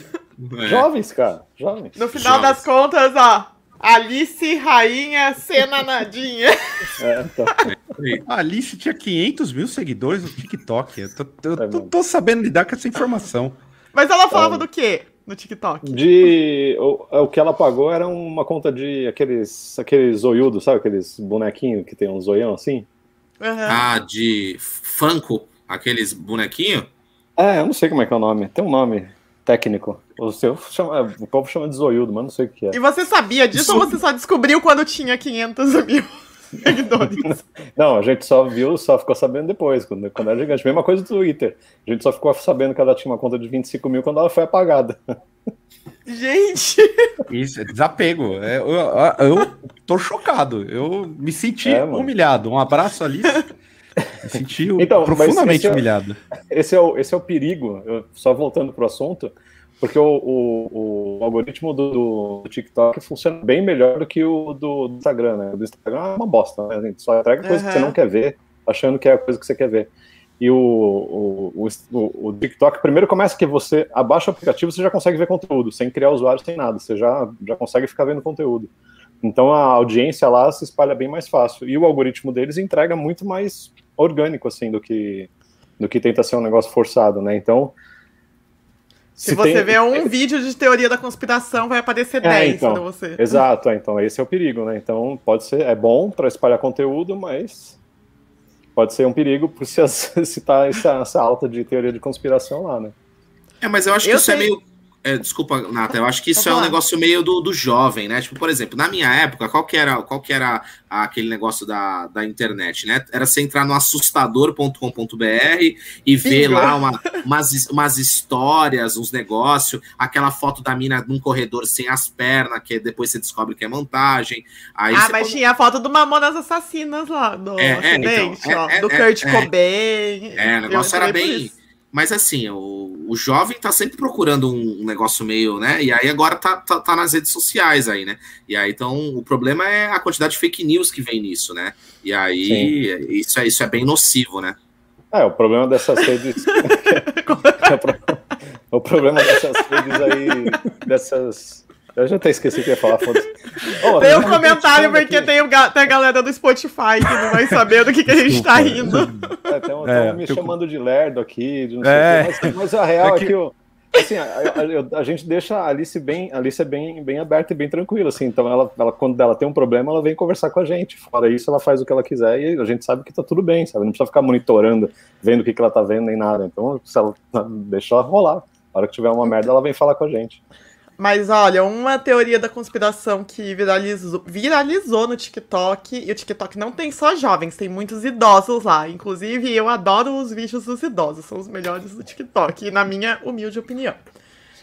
É. Jovens, cara, jovens. No final jovens. das contas, ó. Alice, rainha, cena nadinha. É, então. A Alice tinha 500 mil seguidores no TikTok. Eu tô, eu é tô, tô sabendo lidar com essa informação. Mas ela falava é. do quê no TikTok? De. O, o que ela pagou era uma conta de aqueles, aqueles zoiudos, sabe? Aqueles bonequinhos que tem um zoião assim. Uhum. Ah, de Funko, aqueles bonequinhos? É, eu não sei como é que é o nome. Tem um nome técnico. O, seu chama, o povo chama de zoiudo, mas não sei o que é. E você sabia disso Isso... ou você só descobriu quando tinha 500 mil? Não, a gente só viu, só ficou sabendo depois, quando, quando era gigante. Mesma coisa do Twitter. A gente só ficou sabendo que ela tinha uma conta de 25 mil quando ela foi apagada. Gente! Isso, é desapego. É, eu, eu tô chocado. Eu me senti é, humilhado. Um abraço, ali. Me senti então, profundamente esse é, humilhado. Esse é, o, esse é o perigo. Eu, só voltando pro assunto porque o, o, o algoritmo do, do, TikTok funciona bem melhor do que o do, do Instagram, né? O do Instagram é uma bosta, né? A gente só entrega coisa uhum. que você não quer ver, achando que é a coisa que você quer ver. E o, o, o, o, TikTok, primeiro começa que você abaixa o aplicativo, você já consegue ver conteúdo, sem criar usuário, sem nada, você já, já consegue ficar vendo conteúdo. Então a audiência lá se espalha bem mais fácil. E o algoritmo deles entrega muito mais orgânico, assim, do que, do que tenta ser um negócio forçado, né? Então, se, Se você tem... vê um vídeo de teoria da conspiração, vai aparecer é, 10 então, para você. Exato, então esse é o perigo, né? Então pode ser, é bom para espalhar conteúdo, mas pode ser um perigo por se citar essa, essa alta de teoria de conspiração lá, né? É, mas eu acho que eu isso é meio é, desculpa, Nata, eu acho que isso é um negócio meio do, do jovem, né? Tipo, por exemplo, na minha época, qual que era, qual que era aquele negócio da, da internet, né? Era você entrar no assustador.com.br e ver lá uma, umas, umas histórias, uns negócios, aquela foto da mina num corredor sem as pernas, que depois você descobre que é montagem. Aí ah, mas pode... tinha a foto do Mamonas Assassinas lá, do é, é, então, é, ó, do é, Kurt é, Cobain. É, o negócio era bem... Mas assim, o, o jovem tá sempre procurando um, negócio meio, né? E aí agora tá, tá, tá, nas redes sociais aí, né? E aí, então, o problema é a quantidade de fake news que vem nisso, né? E aí, isso é, isso é bem nocivo, né? É, o problema dessas redes. o problema dessas redes aí, dessas eu já até esqueci o que ia falar. Oh, tem um comentário porque tem, o, tem a galera do Spotify que não vai saber do que, que a gente tá rindo. É, tem um, é, me chamando de lerdo aqui, de é. mas, mas, a real é, que... é que eu, assim, a, a, a, gente deixa a Alice bem, a Alice é bem, bem aberta e bem tranquila, assim, então ela, ela, quando ela tem um problema, ela vem conversar com a gente, fora isso, ela faz o que ela quiser e a gente sabe que tá tudo bem, sabe, não precisa ficar monitorando, vendo o que, que ela tá vendo, nem nada, então, se ela, deixa ela rolar, a hora que tiver uma merda, ela vem falar com a gente. Mas olha, uma teoria da conspiração que viralizou, viralizou no TikTok, e o TikTok não tem só jovens, tem muitos idosos lá. Inclusive, eu adoro os vídeos dos idosos, são os melhores do TikTok, na minha humilde opinião.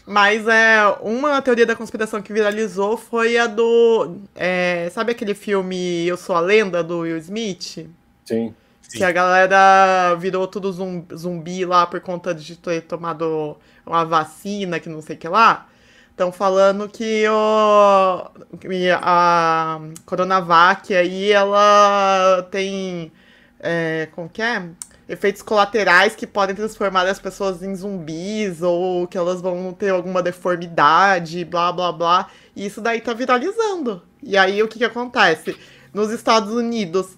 Mas é uma teoria da conspiração que viralizou foi a do. É, sabe aquele filme Eu Sou a Lenda, do Will Smith? Sim. Que a galera virou tudo zumbi lá por conta de ter tomado uma vacina, que não sei o que lá. Estão falando que o, a Coronavac aí, ela tem. É, como que é? Efeitos colaterais que podem transformar as pessoas em zumbis ou que elas vão ter alguma deformidade, blá blá blá. E isso daí tá viralizando. E aí o que, que acontece? Nos Estados Unidos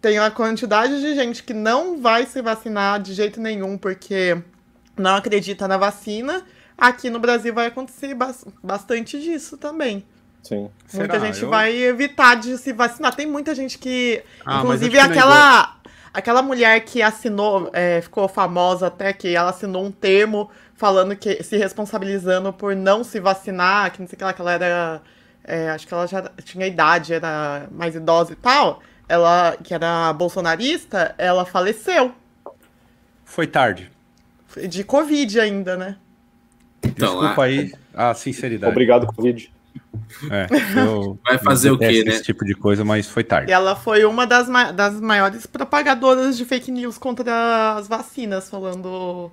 tem uma quantidade de gente que não vai se vacinar de jeito nenhum porque não acredita na vacina Aqui no Brasil vai acontecer bastante disso também. Sim. Muita Será? gente Eu... vai evitar de se vacinar. Tem muita gente que. Ah, inclusive, aquela. Aquela mulher que assinou, é, ficou famosa até, que ela assinou um termo falando que se responsabilizando por não se vacinar, que não sei o que lá, que ela era. É, acho que ela já tinha idade, era mais idosa e tal. Ela, que era bolsonarista, ela faleceu. Foi tarde. De Covid ainda, né? Então, Desculpa a... aí a sinceridade. Obrigado, Covid. É, Vai fazer o quê, né? Esse tipo de coisa, mas foi tarde. E ela foi uma das, ma das maiores propagadoras de fake news contra as vacinas, falando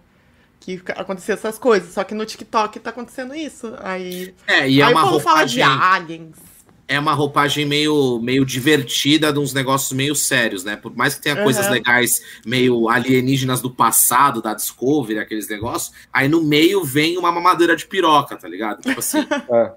que acontecia essas coisas. Só que no TikTok tá acontecendo isso. Aí, é, e é aí uma roupagem... fala de aliens é uma roupagem meio, meio divertida de uns negócios meio sérios, né? Por mais que tenha uhum. coisas legais, meio alienígenas do passado, da Discovery, aqueles negócios, aí no meio vem uma mamadeira de piroca, tá ligado? Tipo assim, é.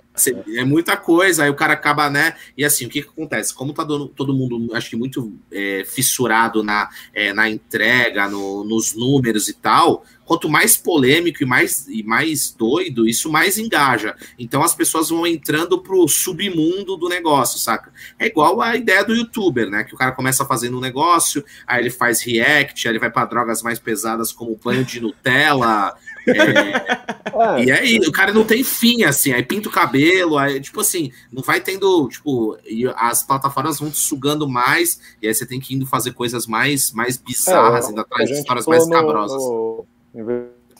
É muita coisa, aí o cara acaba, né? E assim, o que, que acontece? Como tá todo mundo, acho que muito é, fissurado na, é, na entrega, no, nos números e tal, quanto mais polêmico e mais, e mais doido, isso mais engaja. Então as pessoas vão entrando pro submundo do negócio, saca? É igual a ideia do youtuber, né? Que o cara começa fazendo um negócio, aí ele faz react, aí ele vai para drogas mais pesadas como banho de Nutella. É, é. E aí, o cara não tem fim, assim, aí pinta o cabelo, aí, tipo assim, não vai tendo, tipo, as plataformas vão te sugando mais, e aí você tem que indo fazer coisas mais, mais bizarras, é, ainda atrás de histórias mais cabrosas. No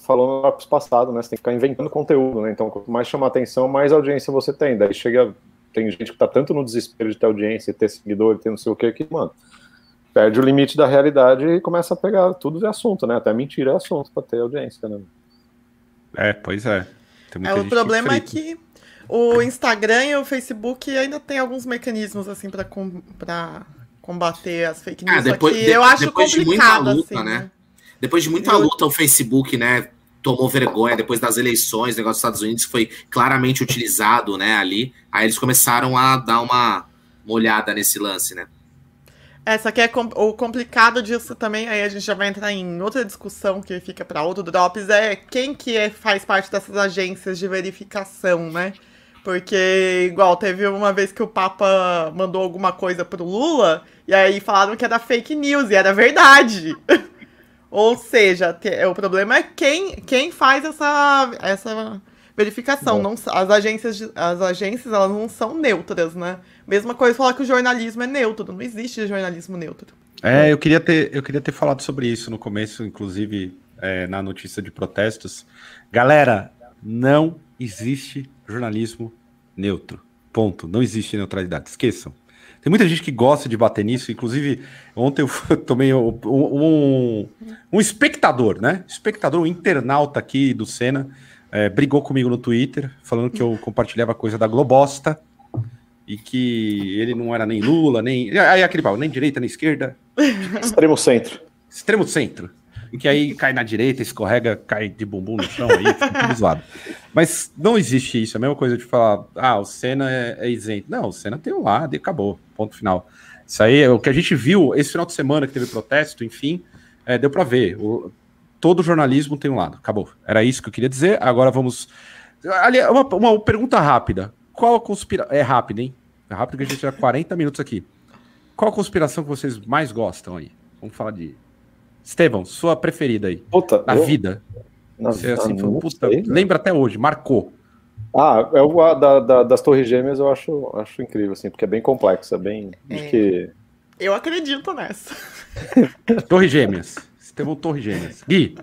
falou no passado, né? Você tem que ficar inventando conteúdo, né? Então, quanto mais chama atenção, mais audiência você tem. Daí chega. Tem gente que tá tanto no desespero de ter audiência, ter seguidor, ter não sei o que, que, mano, perde o limite da realidade e começa a pegar tudo de assunto, né? Até mentira é assunto pra ter audiência, né? É, pois é. é o problema é que o Instagram e o Facebook ainda tem alguns mecanismos, assim, pra, com, pra combater as fake news. Ah, depois, de, eu acho complicado, luta, assim, né? né? Depois de muita luta, o Facebook, né, tomou vergonha depois das eleições, negócio dos Estados Unidos foi claramente utilizado, né, ali. Aí eles começaram a dar uma, uma olhada nesse lance, né? É, só que é com, o complicado disso também, aí a gente já vai entrar em outra discussão que fica para outro Drops, é quem que é, faz parte dessas agências de verificação, né? Porque, igual, teve uma vez que o Papa mandou alguma coisa pro Lula, e aí falaram que era fake news, e era verdade. Ou seja, o problema é quem, quem faz essa, essa verificação. Não, as agências, as agências elas não são neutras, né? Mesma coisa falar que o jornalismo é neutro. Não existe jornalismo neutro. É, eu queria ter, eu queria ter falado sobre isso no começo, inclusive é, na notícia de protestos. Galera, não existe jornalismo neutro. Ponto. Não existe neutralidade. Esqueçam. Tem muita gente que gosta de bater nisso. Inclusive, ontem eu tomei um, um, um espectador, né? Espectador, um internauta aqui do Senna, é, brigou comigo no Twitter, falando que eu compartilhava coisa da Globosta e que ele não era nem Lula, nem. Aí aquele pau, nem direita, nem esquerda. Extremo centro. Extremo centro. Que aí cai na direita, escorrega, cai de bumbum no chão, aí fica tudo zoado. Mas não existe isso. É a mesma coisa de falar, ah, o Senna é, é isento. Não, o Senna tem um lado e acabou. Ponto final. Isso aí é o que a gente viu esse final de semana que teve protesto, enfim, é, deu para ver. O, todo jornalismo tem um lado. Acabou. Era isso que eu queria dizer. Agora vamos. Ali, uma, uma pergunta rápida. Qual a conspiração. É rápido, hein? É rápido que a gente já 40 minutos aqui. Qual a conspiração que vocês mais gostam aí? Vamos falar de. Estevão, sua preferida aí. Puta, na eu... vida. Na, Você, assim, foi, puta, sei, lembra até hoje, marcou. Ah, é o, da, da, das Torres Gêmeas eu acho, acho incrível, assim, porque é bem complexa, bem. É. Que... Eu acredito nessa. Torre Gêmeas. Estevão Torre Gêmeas. Gui,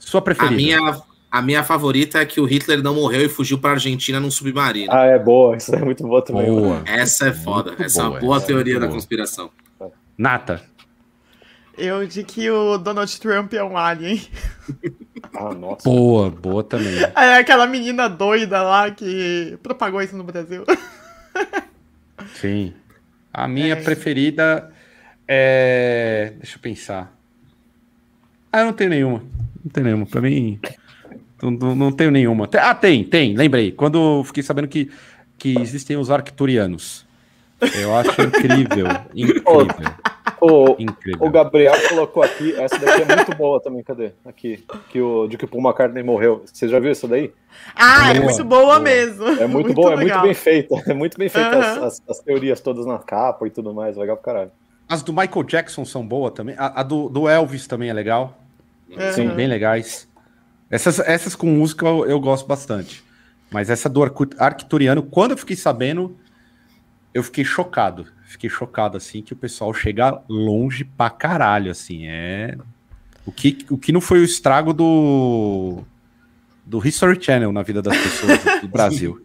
sua preferida. A minha, a minha favorita é que o Hitler não morreu e fugiu para a Argentina num submarino. Ah, é boa, isso é muito boa também. Boa. Essa é foda. Muito essa boa, é uma boa teoria é da boa. conspiração. Nata. Eu de que o Donald Trump é um alien. Ah, nossa. Boa, boa também. É aquela menina doida lá que propagou isso no Brasil. Sim. A minha é. preferida é. Deixa eu pensar. Ah, eu não tenho nenhuma. Não tenho nenhuma. Pra mim. Não, não, tenho nenhuma. Ah, tem, tem, lembrei. Quando fiquei sabendo que, que existem os arcturianos. Eu acho incrível. incrível. O, Incrível. o Gabriel colocou aqui, essa daqui é muito boa também, cadê? Aqui, que o, de que o Paul McCartney morreu. Você já viu isso daí? Ah, boa, é muito boa, boa, mesmo. É muito, muito boa, legal. é muito bem feita. É muito bem feita as, as, as, teorias todas na capa e tudo mais, legal pra caralho. As do Michael Jackson são boas também. A, a do, do, Elvis também é legal. Uhum. Sim, bem legais. Essas, essas com música eu, eu gosto bastante. Mas essa do Arcturiano, quando eu fiquei sabendo, eu fiquei chocado fiquei chocado, assim, que o pessoal chega longe pra caralho, assim, é... O que, o que não foi o estrago do... do History Channel na vida das pessoas do Brasil.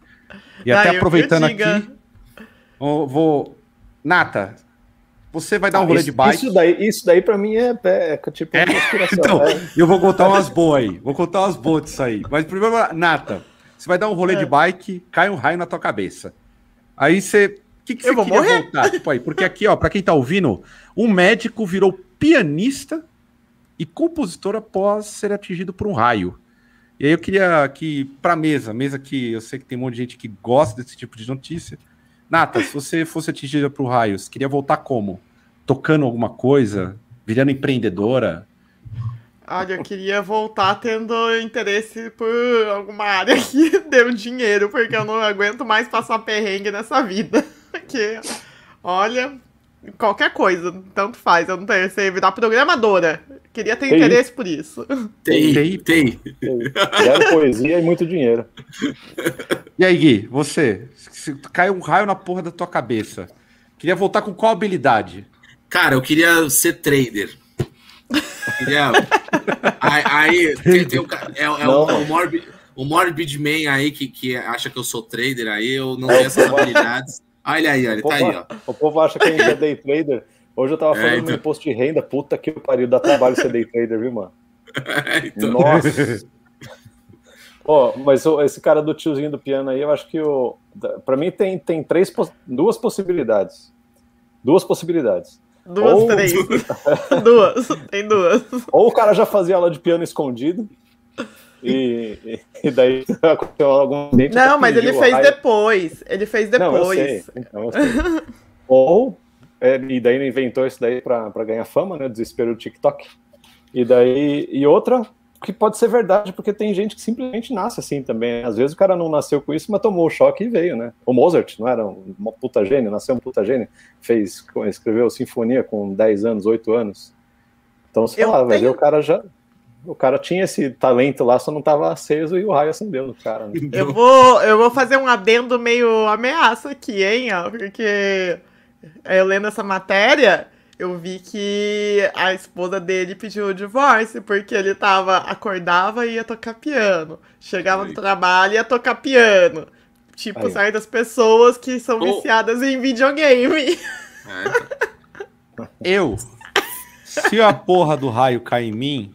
E até aproveitando aqui, vou, vou... Nata, você vai dar um ah, rolê isso, de bike. Isso daí, isso daí pra mim é, é, é tipo é, Então, é. eu vou contar umas boas aí. Vou contar umas boas disso aí. Mas primeiro, Nata, você vai dar um rolê de é. bike, cai um raio na tua cabeça. Aí você que, que eu vou morrer? voltar? Tipo aí, porque aqui, ó, para quem tá ouvindo, um médico virou pianista e compositor após ser atingido por um raio. E aí eu queria que, pra mesa, mesa que eu sei que tem um monte de gente que gosta desse tipo de notícia. Nata, se você fosse atingida por raios, queria voltar como? Tocando alguma coisa? Virando empreendedora? Olha, eu queria voltar tendo interesse por alguma área que deu dinheiro, porque eu não aguento mais passar perrengue nessa vida. Porque, olha, qualquer coisa, tanto faz. Eu não tenho, você virar programadora. Queria ter tem. interesse por isso. Tem, tem, tem. Quero poesia e muito dinheiro. E aí, Gui, você? Se cai um raio na porra da tua cabeça. Queria voltar com qual habilidade? Cara, eu queria ser trader. Queria... aí, aí tem, tem o, é, é o, o, Morbid, o Morbid Man aí que, que acha que eu sou trader aí, eu não tenho essas habilidades. Olha aí, olha, tá aí, ó. O povo acha que a gente é day trader. Hoje eu tava falando é, então... no imposto de renda, puta que pariu, dá trabalho ser day trader, viu, mano? É, então... Nossa! Oh, mas esse cara do tiozinho do piano aí, eu acho que o. Pra mim tem, tem três, duas possibilidades. Duas possibilidades. Duas, Ou... três. duas, tem duas. Ou o cara já fazia aula de piano escondido, e, e daí aconteceu algum Não, mas ele fez depois. Ele fez depois. Não. Então. Ou, é, e daí ele inventou isso daí para ganhar fama, né? Desespero do TikTok. E daí, e outra que pode ser verdade, porque tem gente que simplesmente nasce assim também. Às vezes o cara não nasceu com isso, mas tomou o choque e veio, né? O Mozart não era um puta gênio, nasceu um puta gênio, fez, escreveu sinfonia com 10 anos, 8 anos. Então, sei eu lá, tenho... o cara já o cara tinha esse talento lá, só não estava aceso e o raio acendeu no cara. Né? Eu, vou, eu vou fazer um adendo meio ameaça aqui, hein? Porque eu lendo essa matéria, eu vi que a esposa dele pediu o divórcio, porque ele tava, acordava e ia tocar piano. Chegava no trabalho e ia tocar piano. Tipo, Aí. das pessoas que são viciadas em videogame. É. Eu, se a porra do raio cair em mim,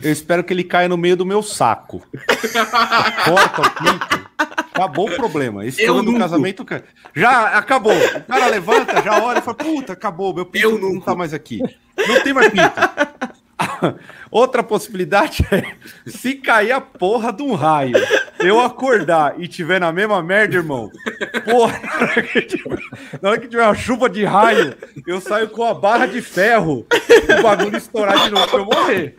eu espero que ele caia no meio do meu saco. Corta o pinto. Acabou o problema. Esse eu do casamento já acabou. O cara levanta, já olha e fala: Puta, acabou, meu pinto eu não tá mais aqui. Não tem mais pinto. Outra possibilidade é se cair a porra de um raio, eu acordar e tiver na mesma merda, irmão. Porra, na hora que tiver uma chuva de raio, eu saio com a barra de ferro, o bagulho estourar de novo pra eu morrer.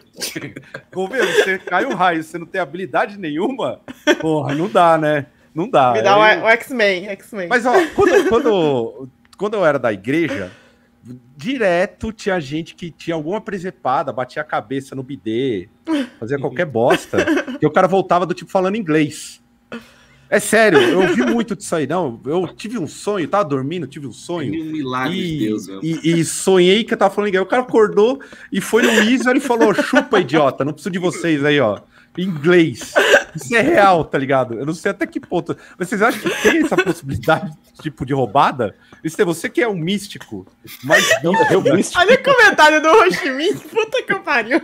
Ver, você cai um raio, você não tem habilidade nenhuma, porra, não dá, né? Não dá. Me dá o X-Men, X-Men. Mas ó, quando, quando, quando eu era da igreja, direto tinha gente que tinha alguma presepada, batia a cabeça no bidê, fazia qualquer bosta, e o cara voltava do tipo falando inglês. É sério, eu vi muito disso aí, não. Eu tive um sonho, tava dormindo, tive um sonho. Um milagre e, de Deus, e, e, sonhei que eu tava falando inglês. O cara acordou e foi no Wizard e falou: chupa, idiota, não preciso de vocês aí, ó. Inglês. Isso é real, tá ligado? Eu não sei até que ponto. Vocês acham que tem essa possibilidade, tipo, de roubada? Isso é você que é um místico. Mas não é o místico. Olha o comentário do Rochimin, puta que pariu.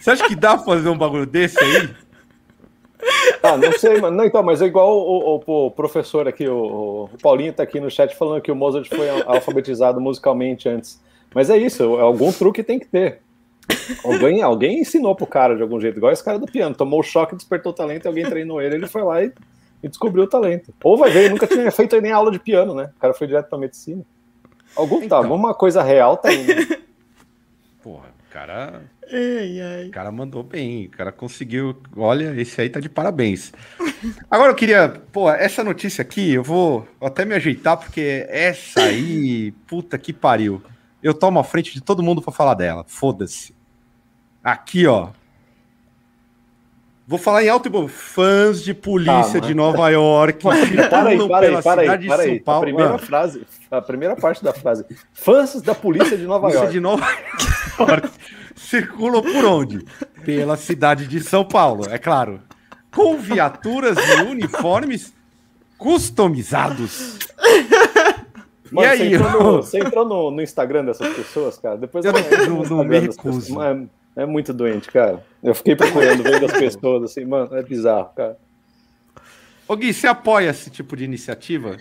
você acha que dá pra fazer um bagulho desse aí? Ah, não sei, mano. Não, então, mas é igual o, o, o professor aqui, o, o, Paulinho tá aqui no chat falando que o Mozart foi alfabetizado musicalmente antes. Mas é isso, algum truque tem que ter. Alguém, alguém ensinou pro cara de algum jeito, igual esse cara do piano. Tomou o choque, despertou o talento, alguém treinou ele, ele foi lá e, e descobriu o talento. Ou vai ver, ele nunca tinha feito nem aula de piano, né? O cara foi direto pra medicina. Algum tá, então. tá, uma coisa real tá indo. Porra, o cara. Ai, ai. O cara mandou bem, o cara conseguiu. Olha, esse aí tá de parabéns. Agora eu queria. Pô, essa notícia aqui, eu vou até me ajeitar, porque essa aí, puta que pariu eu tomo a frente de todo mundo para falar dela. Foda-se. Aqui, ó. Vou falar em alto e bom. Fãs de polícia de Nova York. para aí, para aí, para aí, para aí. A primeira ah. frase, a primeira parte da frase. Fãs da polícia de Nova York. de Nova York circulam por onde? Pela cidade de São Paulo, é claro. Com viaturas e uniformes customizados. Mano, e aí? Você entrou, no, você entrou no, no, Instagram dessas pessoas, cara? Depois eu não, não me recuso. É, é, muito doente, cara. Eu fiquei procurando, vendo as pessoas, assim, mano, é bizarro, cara. Ô Gui, você apoia esse tipo de iniciativa?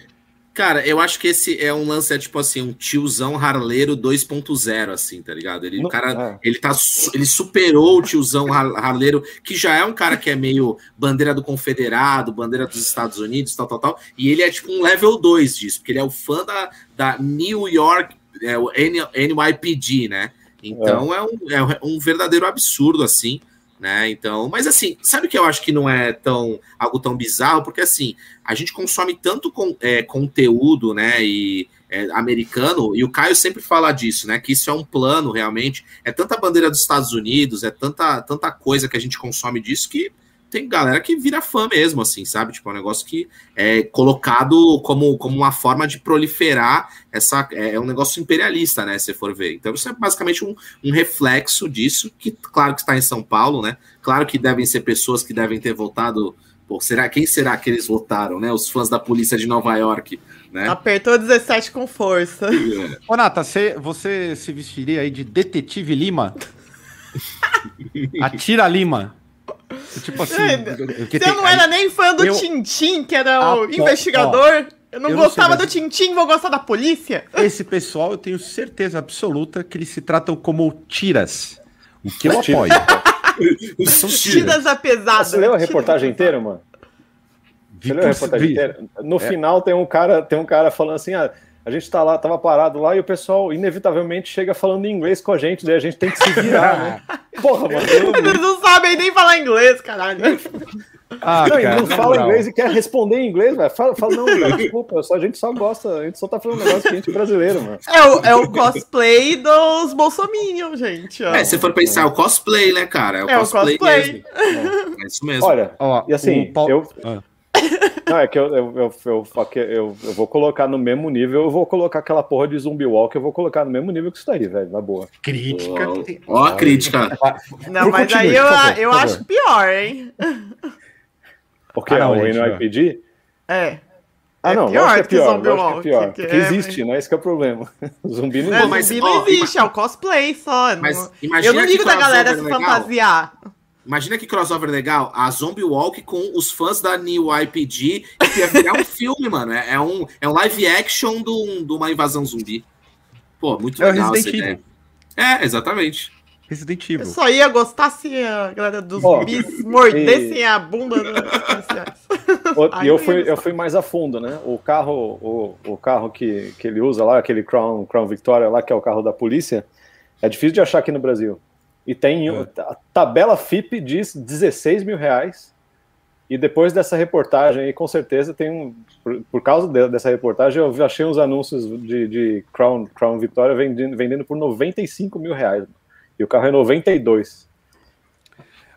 Cara, eu acho que esse é um lance, é tipo assim, um tiozão harleiro 2.0, assim, tá ligado? Ele, o cara, é. ele, tá, ele superou o tiozão harleiro, que já é um cara que é meio bandeira do confederado, bandeira dos Estados Unidos, tal, tal, tal, e ele é tipo um level 2 disso, porque ele é o fã da, da New York, é, o NYPD, né? Então é, é um, é um verdadeiro absurdo, assim, né? Então, mas assim, sabe que eu acho que não é tão algo tão bizarro, porque assim, a gente consome tanto com, é, conteúdo, né? E é, americano, e o Caio sempre fala disso, né? Que isso é um plano realmente. É tanta bandeira dos Estados Unidos, é tanta, tanta coisa que a gente consome disso que tem galera que vira fã mesmo, assim, sabe? Tipo, é um negócio que é colocado como, como uma forma de proliferar essa. É, é um negócio imperialista, né? Se for ver. Então, isso é basicamente um, um reflexo disso, que, claro, que está em São Paulo, né? Claro que devem ser pessoas que devem ter votado. Pô, será, quem será que eles votaram, né? Os fãs da polícia de Nova York, né? Apertou 17 com força. É. Ô, Nata, você, você se vestiria aí de Detetive Lima? Atira Lima. Tipo assim. Você tem, não era aí, nem fã do eu, Tintim, que era o ah, investigador. Ó, eu não eu gostava não sei, do Tintim, vou gostar da polícia. Esse pessoal, eu tenho certeza absoluta que eles se tratam como tiras. O que eu apoio. Os tiras apesadas. Você leu a reportagem inteira, mano? Você leu a reportagem inteira? No é. final tem um cara, tem um cara falando assim, ah, a gente tá lá, tava parado lá e o pessoal inevitavelmente chega falando inglês com a gente, daí a gente tem que se virar, né? Porra, mano. Eles não sabem nem falar inglês, caralho. Ah, não, cara, não fala inglês e quer responder em inglês, velho. Fala, fala, não, véio, desculpa, só, a gente só gosta, a gente só tá falando um negócio que a gente é brasileiro, mano. É o, é o cosplay dos bolsominions, gente. Ó. É, se for pensar, é o cosplay, né, cara? É o, é cosplay, o cosplay, mesmo. É, é isso mesmo. Olha, ó, e assim, eu... Ah. Não, é que eu, eu, eu, eu, eu, eu vou colocar no mesmo nível, eu vou colocar aquela porra de zumbi walk, eu vou colocar no mesmo nível que isso daí, velho, na boa. Crítica. Ó, a crítica. Não, mas continue, aí eu, eu acho pior, hein? Porque ah, não, o NYPD? É. Ah, é não, pior, acho que é pior, que, que é pior. porque é, existe, né? Esse que é o problema. O zumbi não, é, mas, zumbi não existe, é o cosplay só. Mas não... Eu não ligo da galera se fantasiar. Imagina que crossover legal, a Zombie Walk com os fãs da New IPG, que ia virar um filme, mano. É, é, um, é um live action de uma invasão zumbi. Pô, muito é legal essa ideia. É, exatamente. Resident Evil. Eu só ia gostar se a galera dos oh, zumbis mordessem e... a bunda E eu fui, eu fui mais a fundo, né? O carro, o, o carro que, que ele usa lá, aquele Crown, Crown Victoria lá, que é o carro da polícia, é difícil de achar aqui no Brasil. E tem é. a tabela FIP diz 16 mil reais. E depois dessa reportagem aí, com certeza tem um. Por, por causa de, dessa reportagem, eu achei uns anúncios de, de Crown, Crown Victoria vendendo, vendendo por 95 mil reais. E o carro é 92.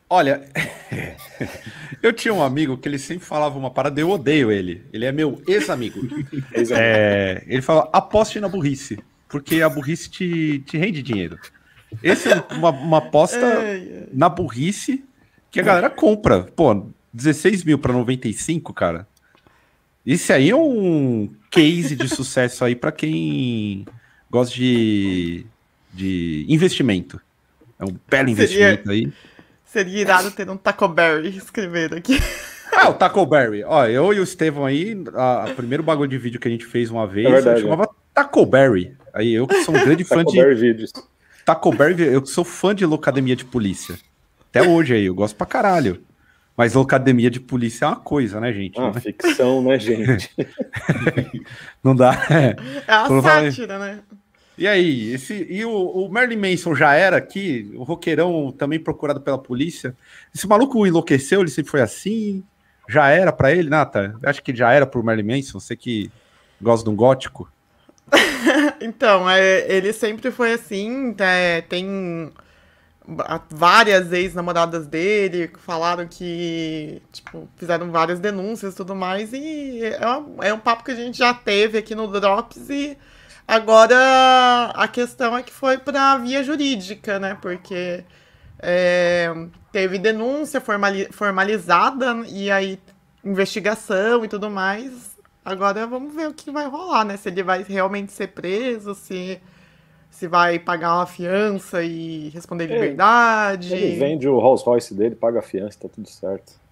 Olha, eu tinha um amigo que ele sempre falava uma parada, eu odeio ele. Ele é meu ex-amigo. é, ele fala, aposte na burrice, porque a burrice te, te rende dinheiro. Essa é uma, uma aposta na burrice que a galera compra. Pô, 16 mil para 95, cara. Esse aí é um case de sucesso aí para quem gosta de, de investimento. É um belo investimento seria, aí. Seria irado ter um Taco Berry escrevendo aqui. Ah, o Taco Berry. Ó, eu e o Estevão aí, a, a primeiro bagulho de vídeo que a gente fez uma vez, é verdade, chamava é. Taco Berry. Aí eu que sou um grande fã de. Taco Berry, eu sou fã de Locademia de Polícia. Até hoje aí, eu gosto pra caralho. Mas Locademia de Polícia é uma coisa, né, gente? Ah, ficção, né, gente? não dá. É, é uma sátira, né? E aí, esse, e o, o Marilyn Manson já era aqui, o roqueirão também procurado pela polícia. Esse maluco enlouqueceu, ele sempre foi assim? Já era para ele, Nata? Acho que já era pro Marilyn Manson, você que gosta de um gótico. então, é, ele sempre foi assim, é, tem várias ex-namoradas dele falaram que, tipo, fizeram várias denúncias e tudo mais, e é um, é um papo que a gente já teve aqui no Drops, e agora a questão é que foi pra via jurídica, né, porque é, teve denúncia formali formalizada, e aí investigação e tudo mais, Agora vamos ver o que vai rolar, né? Se ele vai realmente ser preso, se, se vai pagar uma fiança e responder ele, liberdade. Ele vende o Rolls Royce dele, paga a fiança, tá tudo certo.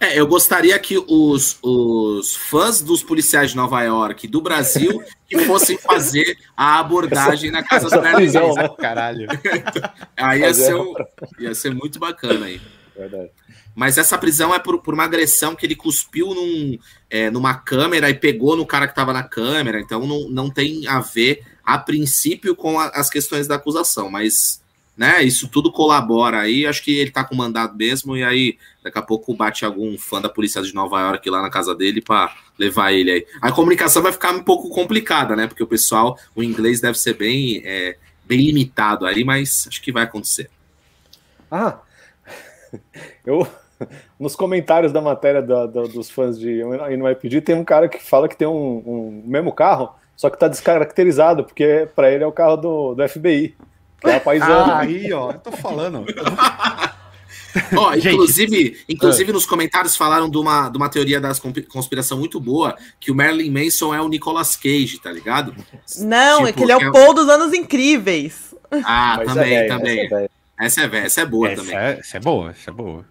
É, eu gostaria que os, os fãs dos policiais de Nova York do Brasil que fossem fazer a abordagem essa, na casa do prisão, né? Caralho. aí ia ser, um, ia ser muito bacana aí. Verdade. Mas essa prisão é por, por uma agressão que ele cuspiu num, é, numa câmera e pegou no cara que estava na câmera. Então não, não tem a ver, a princípio, com a, as questões da acusação. Mas né, isso tudo colabora aí. Acho que ele tá com mandado mesmo. E aí daqui a pouco bate algum fã da polícia de Nova York lá na casa dele para levar ele aí. A comunicação vai ficar um pouco complicada, né? Porque o pessoal, o inglês deve ser bem, é, bem limitado aí, mas acho que vai acontecer. Ah, eu nos comentários da matéria da, da, dos fãs de NYPD, tem um cara que fala que tem um, um mesmo carro, só que tá descaracterizado, porque para ele é o carro do, do FBI, que é a paisana. Ah, aí, ó, eu tô falando. Ó, inclusive, inclusive nos comentários falaram de uma, de uma teoria da conspiração muito boa, que o Marilyn Manson é o Nicolas Cage, tá ligado? Não, é tipo, é que ele é o é Paul dos Anos Incríveis. Ah, Mas também, é também. Essa é, essa é, essa é boa essa também. É, essa é boa, essa é boa.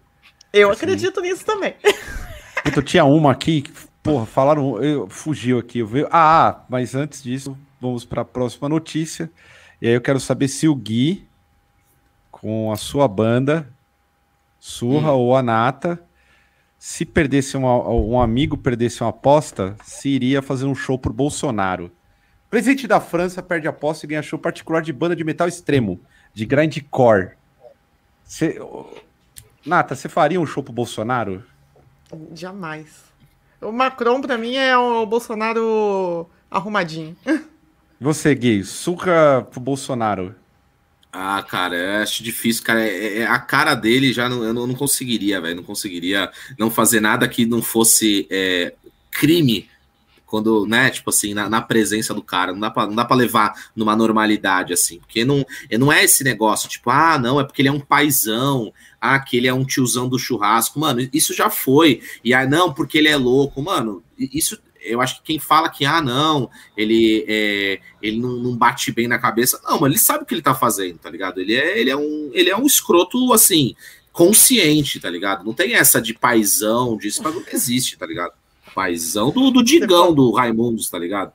Eu assim, acredito nisso também. Puta, tinha uma aqui, porra, falaram, eu, fugiu aqui. Eu vi, ah, mas antes disso, vamos para a próxima notícia. E aí eu quero saber se o Gui, com a sua banda, Surra hum. ou Anata, se perdesse uma, um amigo perdesse uma aposta, se iria fazer um show pro Bolsonaro. Presidente da França perde aposta e ganha show particular de banda de metal extremo, de grindcore. Cê, Nata, você faria um show pro Bolsonaro? Jamais. O Macron, pra mim, é o Bolsonaro arrumadinho. Você, Gui, suca pro Bolsonaro. Ah, cara, eu acho difícil, cara. É, é a cara dele já não, eu não, não conseguiria, velho. Não conseguiria não fazer nada que não fosse é, crime quando, né, tipo assim, na, na, presença do cara, não dá, pra, não dá pra levar numa normalidade, assim, porque não, não é esse negócio, tipo, ah, não, é porque ele é um paizão, ah, que ele é um tiozão do churrasco, mano, isso já foi, e ah, não, porque ele é louco, mano, isso eu acho que quem fala que, ah, não, ele, é, ele não, não, bate bem na cabeça, não, mas ele sabe o que ele tá fazendo, tá ligado? Ele é, ele é, um, ele é um escroto, assim, consciente, tá ligado? Não tem essa de paizão, disso, não existe, tá ligado? Paizão do, do Digão, do Raimundos, tá ligado?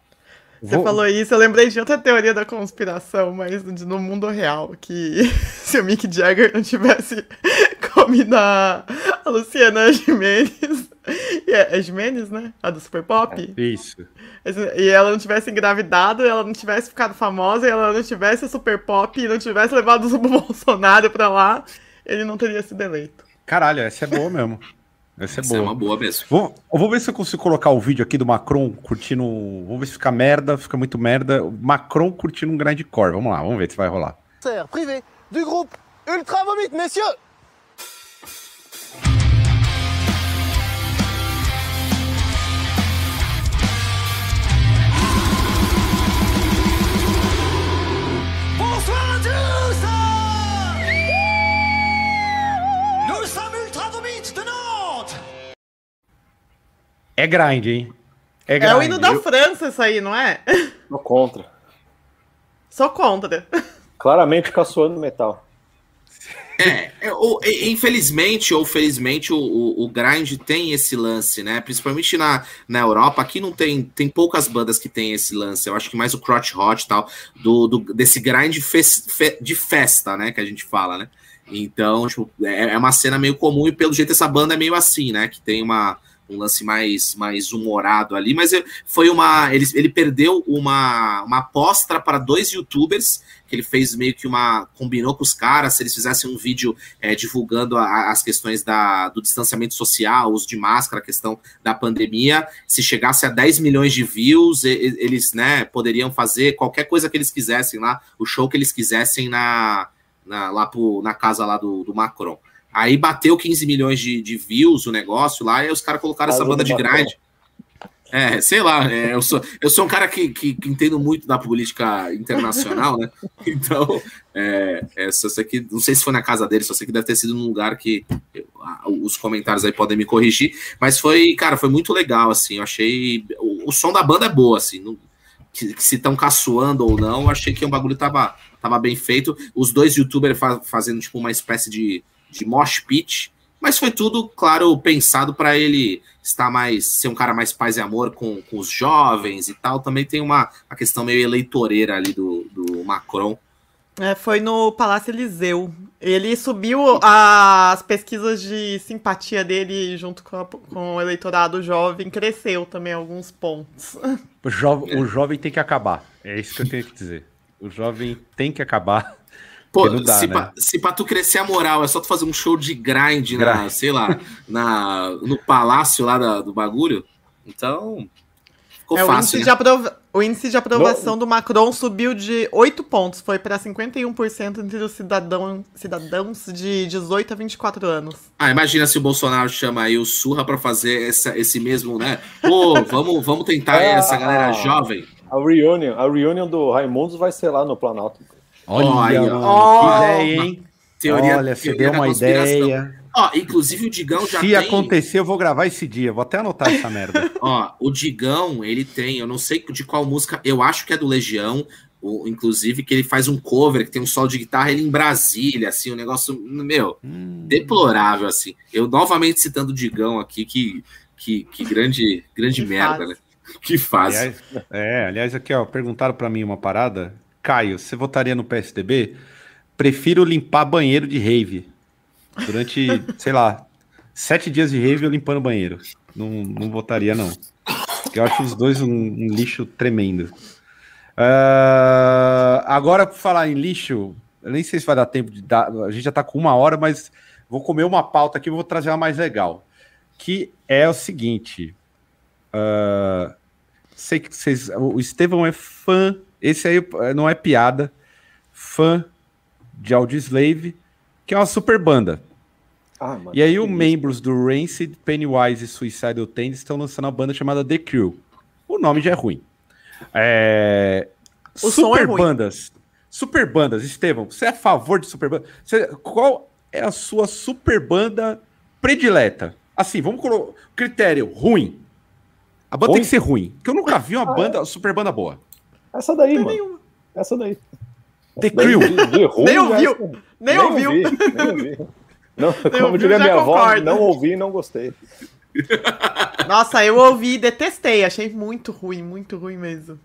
Você Vou... falou isso, eu lembrei de outra teoria da conspiração, mas no mundo real, que se o Mick Jagger não tivesse comido a, a Luciana Jimenez, é, é Jimenez, né? A do Super Pop? É, isso. E ela não tivesse engravidado, ela não tivesse ficado famosa, e ela não tivesse Super Pop, e não tivesse levado o Bolsonaro pra lá, ele não teria sido eleito. Caralho, essa é boa mesmo. Essa é Essa é boa. é uma boa mesmo. Vou, eu vou ver se eu consigo colocar o vídeo aqui do Macron curtindo. Vamos ver se fica merda, fica muito merda. Macron curtindo um grande core. Vamos lá, vamos ver se vai rolar. Privé do grupo Ultra Vomit, messieurs! É grind, hein? É, grind. é o hino da França, isso aí, não é? Sou contra. Sou contra. Claramente caçoando metal. É, é ou, infelizmente ou felizmente o, o, o, grind tem esse lance, né? Principalmente na, na Europa, aqui não tem tem poucas bandas que tem esse lance. Eu acho que mais o crotch hot e tal, do, do, desse grind fes, fe, de festa, né? Que a gente fala, né? Então, tipo, é, é uma cena meio comum e pelo jeito essa banda é meio assim, né? Que tem uma um lance mais, mais humorado ali, mas foi uma. Ele, ele perdeu uma, uma aposta para dois youtubers, que ele fez meio que uma. combinou com os caras, se eles fizessem um vídeo é, divulgando a, as questões da, do distanciamento social, uso de máscara, a questão da pandemia, se chegasse a 10 milhões de views, eles né, poderiam fazer qualquer coisa que eles quisessem lá, o show que eles quisessem na, na, lá pro, na casa lá do, do Macron. Aí bateu 15 milhões de, de views o negócio lá, e os caras colocaram essa banda de grind. É, sei lá, é, eu, sou, eu sou um cara que, que, que, entendo muito da política internacional, né? Então, é, é, só sei que, não sei se foi na casa dele, só sei que deve ter sido num lugar que eu, os comentários aí podem me corrigir, mas foi, cara, foi muito legal, assim, eu achei, o, o som da banda é boa, assim, não, que, que, se estão caçoando ou não, eu achei que o bagulho tava, tava bem feito, os dois youtubers fa fazendo, tipo, uma espécie de de mosh pit, mas foi tudo, claro, pensado para ele estar mais, ser um cara mais paz e amor com, com os jovens e tal. Também tem uma, uma questão meio eleitoreira ali do, do Macron. É, foi no Palácio Eliseu. Ele subiu as pesquisas de simpatia dele junto com, a, com o eleitorado jovem, cresceu também alguns pontos. O, jo o jovem tem que acabar. É isso que eu tenho que dizer. O jovem tem que acabar. Pô, dá, se, né? pra, se pra tu crescer a moral é só tu fazer um show de grind, grind. na, sei lá, na, no palácio lá da, do bagulho, então ficou é, fácil. O índice, né? aprova... o índice de aprovação do Macron subiu de 8 pontos, foi para 51% entre os cidadão, cidadãos de 18 a 24 anos. Ah, imagina se o Bolsonaro chama aí o Surra para fazer essa, esse mesmo, né? Pô, vamos, vamos tentar é, essa galera a, jovem. A reunion, a reunion do Raimundos vai ser lá no Planalto. Olha, Olha mano, oh, ideia, hein? Teoria, Olha, você deu uma ideia. Ó, inclusive o Digão já Se tem... acontecer, eu vou gravar esse dia. Vou até anotar essa merda. Ó, o Digão, ele tem, eu não sei de qual música, eu acho que é do Legião, o, inclusive que ele faz um cover que tem um solo de guitarra ele em Brasília, assim, um negócio, meu, hum. deplorável, assim. Eu novamente citando o Digão aqui, que, que, que grande, grande que merda, faz. né? Que faz. Aliás, é, aliás, aqui, ó, perguntaram para mim uma parada Caio, você votaria no PSDB? Prefiro limpar banheiro de rave. Durante, sei lá, sete dias de rave eu limpando banheiro. Não, não votaria, não. Eu acho os dois um, um lixo tremendo. Uh, agora, por falar em lixo, eu nem sei se vai dar tempo de dar. A gente já tá com uma hora, mas vou comer uma pauta aqui e vou trazer uma mais legal. Que é o seguinte. Uh, sei que vocês. O Estevão é fã esse aí eh, não é piada. Fã de Audioslave, que é uma super banda. Ah, mano, e aí, os membros do Rancid, Pennywise e Suicidal Tendencies estão lançando uma banda chamada The Crew. O nome já é ruim. É... O super é bandas. Super bandas, Estevão, você é a favor de super bandas? Você... Qual é a sua super banda predileta? Assim, vamos colocar critério ruim. A banda ruim? tem que ser ruim. Porque eu nunca vi uma ah, banda, é. super banda boa. Essa daí, mano. Nenhuma. Essa daí. The Crew. De, de ruim, nem ouviu. Nem, nem ouviu. Ouvi, nem ouvi. Não, como ouviu, diria minha avó, não ouvi e não gostei. Nossa, eu ouvi e detestei. Achei muito ruim, muito ruim mesmo.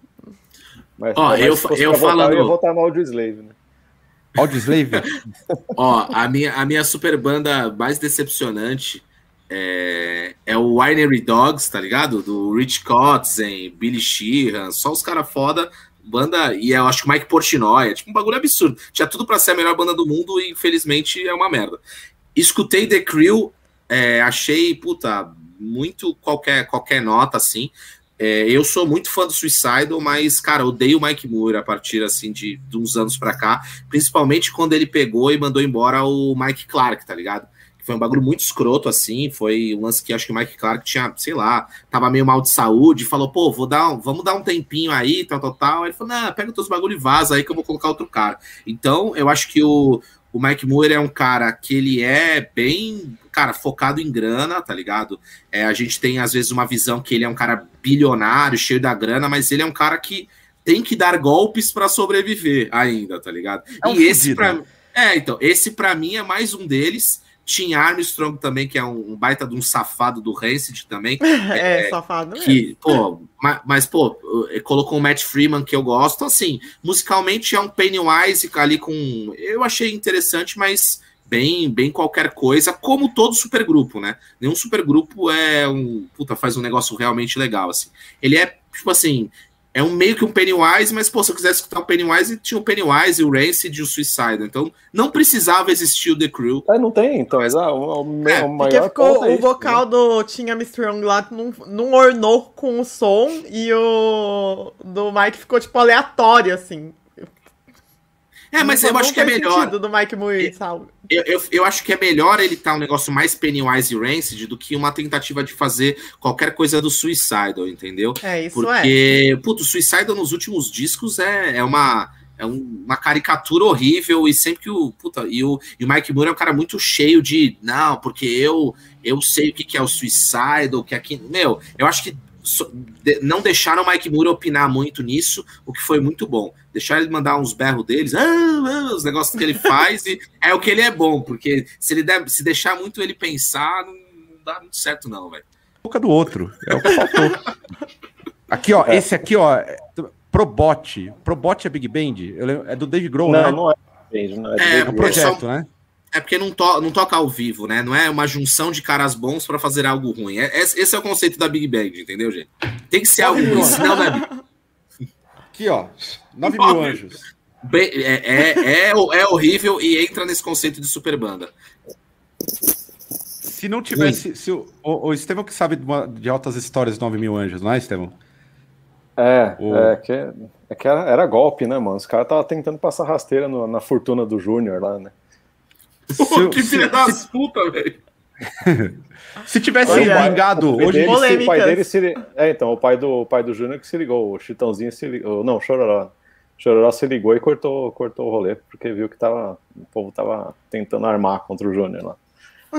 Mas, Ó, eu, eu falando. Eu ia votar no Audio Slave, né? Audio Slave? Ó, a minha, a minha super banda mais decepcionante é, é o Winery Dogs, tá ligado? Do Rich Kotzen, Billy Sheehan, só os caras foda. Banda, e eu acho que Mike Portnoy, é tipo um bagulho absurdo. Tinha tudo para ser a melhor banda do mundo e infelizmente é uma merda. Escutei The Crew, é, achei, puta, muito qualquer, qualquer nota, assim. É, eu sou muito fã do Suicidal, mas, cara, odeio o Mike Moore a partir, assim, de, de uns anos pra cá. Principalmente quando ele pegou e mandou embora o Mike Clark, tá ligado? Foi um bagulho muito escroto, assim. Foi um lance que acho que o Mike Clark tinha, sei lá, tava meio mal de saúde. Falou, pô, vou dar um, vamos dar um tempinho aí, tal, tal, tal. Ele falou, não, pega os teus bagulho e vaza aí que eu vou colocar outro cara. Então, eu acho que o, o Mike Moore é um cara que ele é bem, cara, focado em grana, tá ligado? É, a gente tem, às vezes, uma visão que ele é um cara bilionário, cheio da grana, mas ele é um cara que tem que dar golpes para sobreviver ainda, tá ligado? É um e esse, pra, é, então, esse para mim é mais um deles. Tim Armstrong também, que é um, um baita de um safado do Rancid também. É, é safado que, Pô, mas, mas, pô, colocou o Matt Freeman, que eu gosto. Assim, musicalmente é um Pennywise ali com... Eu achei interessante, mas bem, bem qualquer coisa, como todo supergrupo, né? Nenhum supergrupo é um... Puta, faz um negócio realmente legal, assim. Ele é, tipo assim, é um meio que um Pennywise, mas pô, se eu quisesse escutar o Pennywise, tinha o Pennywise, o Rancid e o Suicide. Então não precisava existir o The Crew. É, não tem, então, exato. O, o, é, o maior ficou, é o vocal né? do Tim Armstrong lá não, não ornou com o som e o do Mike ficou tipo aleatório, assim. É, mas eu acho que é melhor. do Mike Moore, sabe? Eu, eu, eu, acho que é melhor ele estar tá um negócio mais Pennywise e Rancid do que uma tentativa de fazer qualquer coisa do Suicidal, entendeu? É, isso Porque, é. Porque, o Suicidal nos últimos discos é, é uma é uma caricatura horrível e sempre que o puta, e o, e o Mike Moore é um cara muito cheio de não, porque eu eu sei o que, que é o Suicidal, que é aqui, meu, eu acho que não deixaram o Mike Moore opinar muito nisso, o que foi muito bom. Deixaram ele mandar uns berros deles, ah, ah, os negócios que ele faz, e é o que ele é bom, porque se ele der, se deixar muito ele pensar, não, não dá muito certo, não, velho. Boca do outro, é o que faltou. aqui, ó, é. esse aqui, ó, Probot. Probot é Big Band? É do Dave Grohl, não, né? Não, é Band, não é, é, é projeto, né? É porque não, to não toca ao vivo, né? Não é uma junção de caras bons para fazer algo ruim. É, esse é o conceito da Big Bang, entendeu, gente? Tem que ser algo ruim, senão não é. Aqui, ó. 9 mil anjos. Bem, é, é, é, é, horrível e entra nesse conceito de super banda. Se não tivesse. Se o, o, o Estevão que sabe de, uma, de altas histórias 9 mil anjos, não é, Estevão? É, o... é que, é que era, era, golpe, né, mano? Os caras estavam tentando passar rasteira no, na fortuna do Júnior lá, né? Pô, que filha das puta, velho. se tivesse vingado hoje dele, se, o pai dele se é então o pai do o pai do Júnior que se ligou o Chitãozinho se ligou não Chororó. Chororó se ligou e cortou cortou o rolê porque viu que tava o povo tava tentando armar contra o Júnior lá.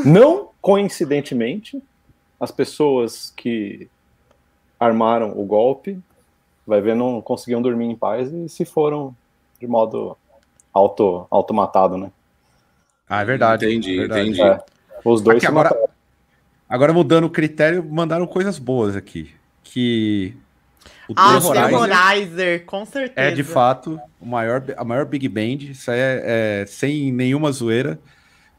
Não coincidentemente as pessoas que armaram o golpe vai ver não conseguiam dormir em paz e se foram de modo auto automatado né ah, é verdade. Entendi, é verdade. entendi. É. Os dois agora, agora mudando o critério, mandaram coisas boas aqui. Que o ah, Terrorizer, com certeza. É de fato o maior, a maior Big Band. Isso é, é sem nenhuma zoeira.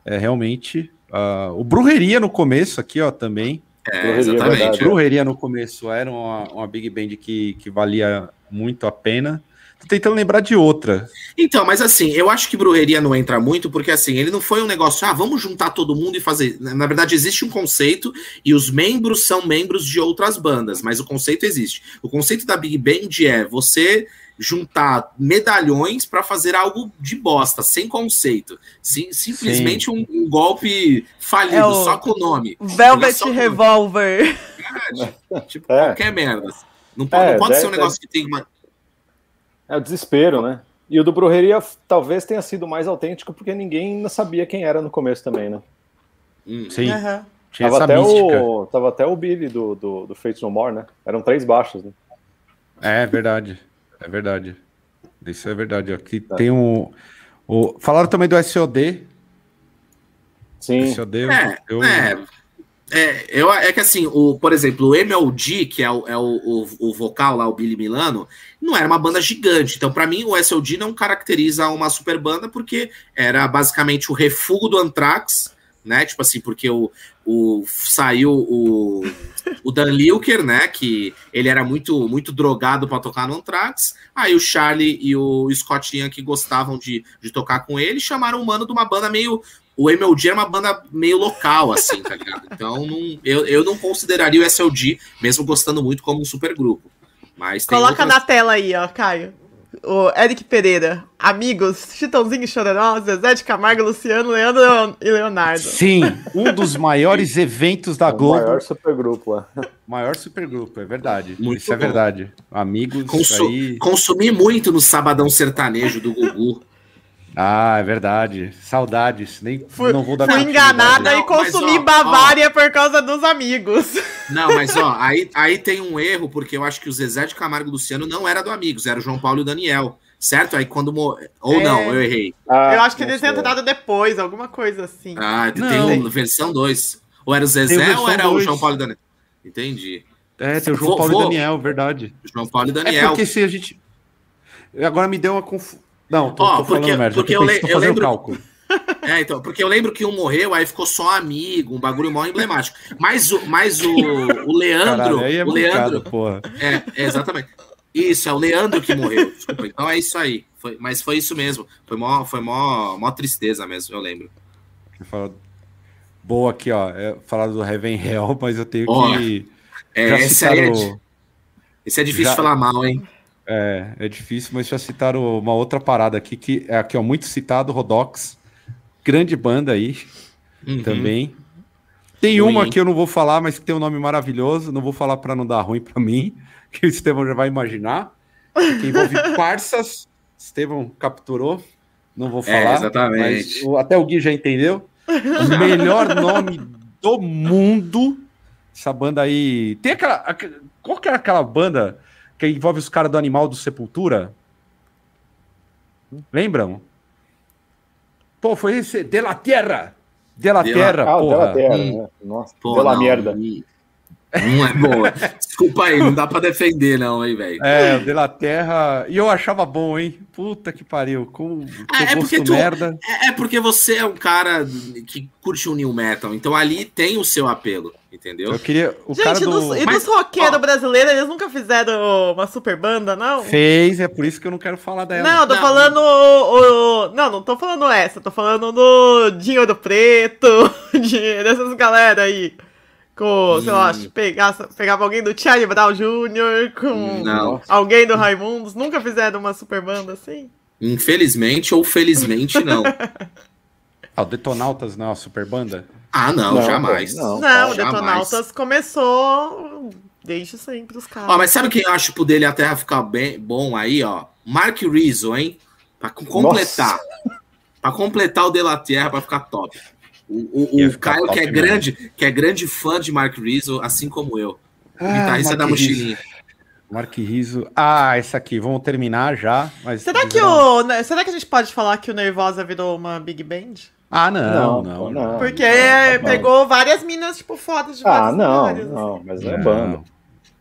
É realmente. Uh, o Brujeria no começo aqui, ó, também. É, exatamente. Brujeria no começo era uma, uma Big Band que, que valia muito a pena. Tô tentando lembrar de outra. Então, mas assim, eu acho que brujeria não entra muito, porque assim, ele não foi um negócio, ah, vamos juntar todo mundo e fazer. Na verdade, existe um conceito e os membros são membros de outras bandas, mas o conceito existe. O conceito da Big Band é você juntar medalhões para fazer algo de bosta, sem conceito. Sim, simplesmente um, um, golpe falido, é o... só com o nome. Velvet Revolver. É, tipo, é. qualquer merda. Não pode, é, não pode ser um negócio que tem uma é o desespero, né? E o do Brujeria talvez tenha sido mais autêntico porque ninguém sabia quem era no começo também, né? Hum. Sim. Uhum. Tinha tava, até o, tava até o Billy do, do, do Fates No More, né? Eram três baixos, né? É verdade. É verdade. Isso é verdade. Aqui é. tem um. O, falaram também do SOD. Sim. SOD, é, eu, é, é, eu, é que assim, o, por exemplo, o MLG, que é, o, é o, o, o, vocal lá, o Billy Milano, não era uma banda gigante. Então, para mim, o SLG não caracteriza uma super banda porque era basicamente o refúgio do Anthrax né? Tipo assim, porque o, o saiu o, o Dan Lilker, né? Que ele era muito muito drogado para tocar no Anthrax. Aí o Charlie e o Scott Ian, que gostavam de, de tocar com ele, chamaram o mano de uma banda meio. O MLG era uma banda meio local, assim, tá ligado? Então não, eu, eu não consideraria o SLG, mesmo gostando muito, como um super grupo. Mas Coloca outras... na tela aí, ó, Caio o Eric Pereira, amigos, Chitãozinho Chororó, Zé de Camargo, Luciano, Leandro e Leonardo. Sim, um dos maiores eventos da Globo. O maior supergrupo lá. Maior supergrupo, é verdade. Muito Isso é bom. é verdade. Amigos Consu aí... Consumi muito no Sabadão Sertanejo do Gugu. Ah, é verdade. Saudades. Nem fui, não vou dar Fui enganada não, e consumi mas, ó, Bavária ó, por causa dos amigos. Não, mas ó, aí, aí tem um erro, porque eu acho que o Zezé de Camargo e Luciano não era do Amigos, era o João Paulo e o Daniel. Certo? Aí quando. Ou é... não, eu errei. Ah, eu acho que eles entraram depois, alguma coisa assim. Ah, tem não. versão 2. Ou era o Zezé ou era dois. o João Paulo e o Daniel? Entendi. É, tem o João vou, Paulo vou... e Daniel, verdade. João Paulo e Daniel. É porque se a gente. Agora me deu uma confusão. Não, tô, tô porque, falando merda, porque eu, eu, eu lembro... cálculo. É, então, porque eu lembro que um morreu, aí ficou só amigo, um bagulho mó emblemático. Mas o, mas o, o Leandro. Caralho, é o Leandro. Porra. É, é, exatamente. Isso, é o Leandro que morreu. Desculpa. Então é isso aí. Foi, mas foi isso mesmo. Foi mó, foi mó, mó tristeza mesmo, eu lembro. Boa aqui, ó. É, falar do Heaven Hell, mas eu tenho oh, que. É, esse, aí é, esse é difícil já... falar mal, hein? É, é difícil, mas já citaram uma outra parada aqui, que é aqui, ó, muito citado, Rodox. Grande banda aí uhum. também. Tem ruim. uma que eu não vou falar, mas que tem um nome maravilhoso. Não vou falar para não dar ruim para mim, que o Estevão já vai imaginar. Que envolve parças. Estevão capturou. Não vou é, falar. É, exatamente. Mas até o Gui já entendeu. O melhor nome do mundo. Essa banda aí. Tem aquela. Qual que é aquela banda? Que envolve os caras do animal do Sepultura. Lembram? Pô, foi esse. De la Terra! De la Terra, ah, porra. De la Terra, hum. né? Nossa, Pô, de la merda. Não é boa. Desculpa aí, não dá pra defender, não, hein, velho. É, De La Terra. E eu achava bom, hein? Puta que pariu. Com, é, é porque tu, merda. É, é, porque você é um cara que curte o New Metal, então ali tem o seu apelo, entendeu? Eu queria. O Gente, cara do... dos, e dos roqueiros brasileiros, eles nunca fizeram uma super banda, não? Fez, é por isso que eu não quero falar dela. Não, tô não. falando o, o, Não, não tô falando essa, tô falando do Dinho do Preto, de, dessas galera aí. Com, sei lá, pegava, pegava alguém do Charlie Brown Jr., com não. alguém do Raimundos. Nunca fizeram uma super banda assim? Infelizmente ou felizmente, não. ah, o Detonautas não é uma super banda? Ah, não, não jamais. Não, não o Detonautas começou desde sempre os caras. Ó, mas sabe quem eu acho pro dele até ficar bem bom aí, ó? Mark Rizzo, hein? Pra completar. Nossa. Pra completar o De La Terra pra ficar top. O, o, o Caio, que é, grande, que é grande fã de Mark Rizzo, assim como eu. Ah, guitarrista da mochilinha. Mark Rizzo. Ah, essa aqui, vamos terminar já. Mas será, que o, né, será que a gente pode falar que o Nervosa virou uma Big Band? Ah, não, não. não, não Porque não, pegou várias minas, tipo, fodas de Ah, não, lugares, não, assim. mas é banda.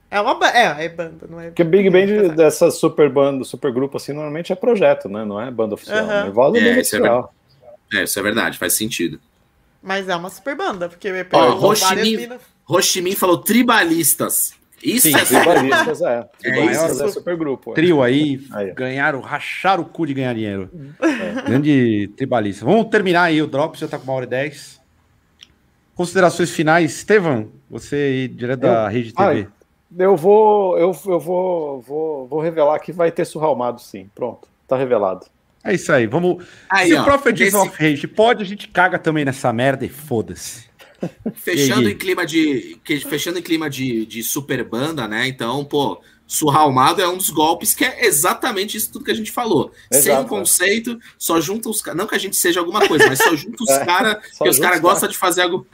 É uma é, é banda, não é? Porque Big Band dessa super banda, super grupo assim, normalmente é projeto, né? Não é banda oficial. Uhum. É, é oficial. É, é, isso é verdade, faz sentido. Mas é uma super banda, porque Ó, Ho Chi Minh falou tribalistas. Isso Sim, é tribalistas, é. Tribalistas é, é super grupo. É. Trio aí, aí, ganharam, racharam o cu de ganhar dinheiro. É. Grande tribalista. Vamos terminar aí, o Drops já tá com uma hora e dez. Considerações finais, Estevam, você aí, direto eu, da Rede TV. eu vou, eu, eu vou, vou, vou revelar que vai ter surralmado sim. Pronto, tá revelado. É isso aí, vamos. Aí, Se ó, o Prophet esse... of Rage pode, a gente caga também nessa merda e foda-se. Fechando em clima de. Fechando em clima de, de super banda, né? Então, pô, surralmado é um dos golpes que é exatamente isso tudo que a gente falou. Exato, Sem um conceito, só junta os caras. Não que a gente seja alguma coisa, mas só junta os é, caras, que os caras gostam de fazer algo.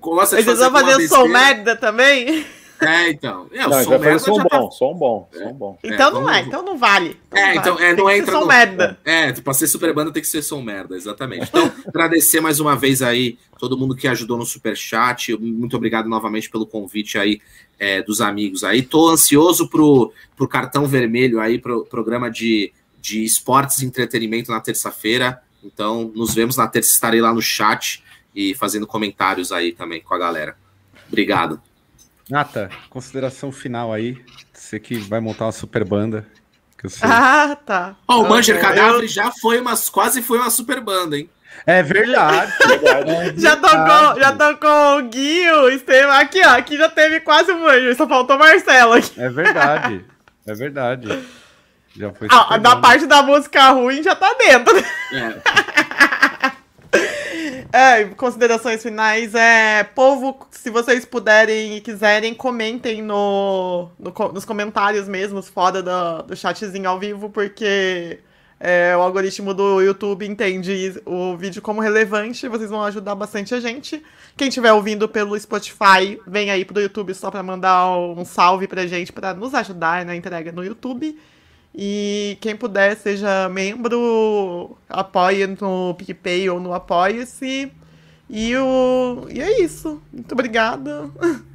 gosta de Eles vão fazer fazer som merda também? É, então. É, o Não, som vai fazer merda som já tá- bom, som bom, som bom. Então não vamos- é, então não vale. Então É, não então, vale. é, não Tem que entra ser som no- merda. É, pra ser super banda tem que ser som merda, exatamente. Então, agradecer mais uma vez aí todo mundo que ajudou no Superchat. Muito obrigado novamente pelo convite aí é, dos amigos aí. Tô ansioso pro, pro cartão vermelho aí, pro programa de, de esportes e entretenimento na terça-feira. Então, nos vemos na terça, estarei lá no chat e fazendo comentários aí também com a galera. Obrigado. Nata, consideração final aí. Você que vai montar uma super banda. Que eu sei. Ah, tá. Ó, o Ah, Manger eu- Cadáver já foi uma, quase foi uma super banda, hein? É verdade. Verdade. Já tocou, já tocou o Guio, Estevam. Aqui, ó. Aqui já teve quase um anjo. Só faltou o Marcelo aqui. É verdade. É verdade. Já foi Ah, super da parte da música ruim já tá dentro. É. É, considerações finais é povo, se vocês puderem e quiserem, comentem no, no nos comentários mesmo, fora do, do chatzinho ao vivo, porque é, o algoritmo do YouTube entende o vídeo como relevante, vocês vão ajudar bastante a gente. Quem estiver ouvindo pelo Spotify, vem aí pro YouTube só pra mandar um salve pra gente, pra nos ajudar na entrega no YouTube. E quem puder, seja membro, apoie no PicPay ou no Apoia-se. E, o... e é isso. Muito obrigada.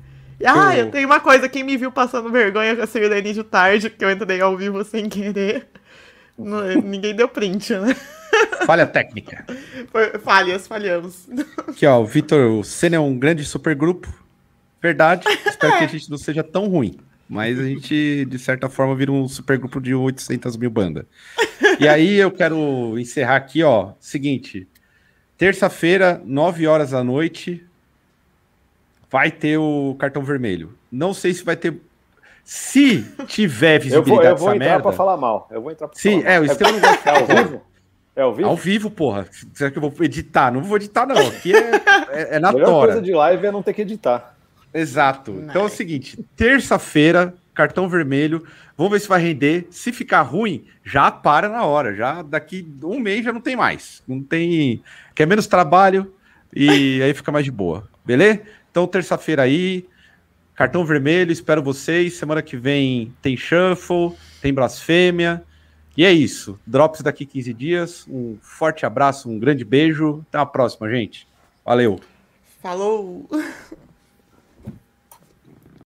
Ah, Eu- tenho uma coisa. Quem me viu passando vergonha com a Sirlene de tarde, que eu entrei ao vivo sem querer. Ninguém deu print, né? Falha técnica. Falhas, falhamos. Aqui, ó, o Vitor, o Senna é um grande supergrupo. Verdade. Espero que a gente não seja tão ruim. Mas a gente, de certa forma, vira um supergrupo de 800 mil bandas. E aí eu quero encerrar aqui, ó. Seguinte. Terça-feira, 9 horas da noite, vai ter o cartão vermelho. Não sei se vai ter. Se tiver Eu visibilidade vou, eu vou entrar merda. pra falar mal. Eu vou entrar pra Sim, falar é, o mal. Estevão não vai É ao vivo? É ao vivo? Ao vivo, porra. Será que eu vou editar? Não vou editar, não. Aqui é, é, é na A melhor tora. coisa de live é não ter que editar. Exato. Então é o seguinte: terça-feira, cartão vermelho. Vamos ver se vai render. Se ficar ruim, já para na hora. Já daqui um mês já não tem mais. Não tem. Quer menos trabalho e aí fica mais de boa. Beleza? Então, terça-feira aí. Cartão vermelho, espero vocês. Semana que vem tem Shuffle, tem Blasfêmia. E é isso. Drops daqui 15 dias. Um forte abraço, um grande beijo. Até a próxima, gente. Valeu. Falou!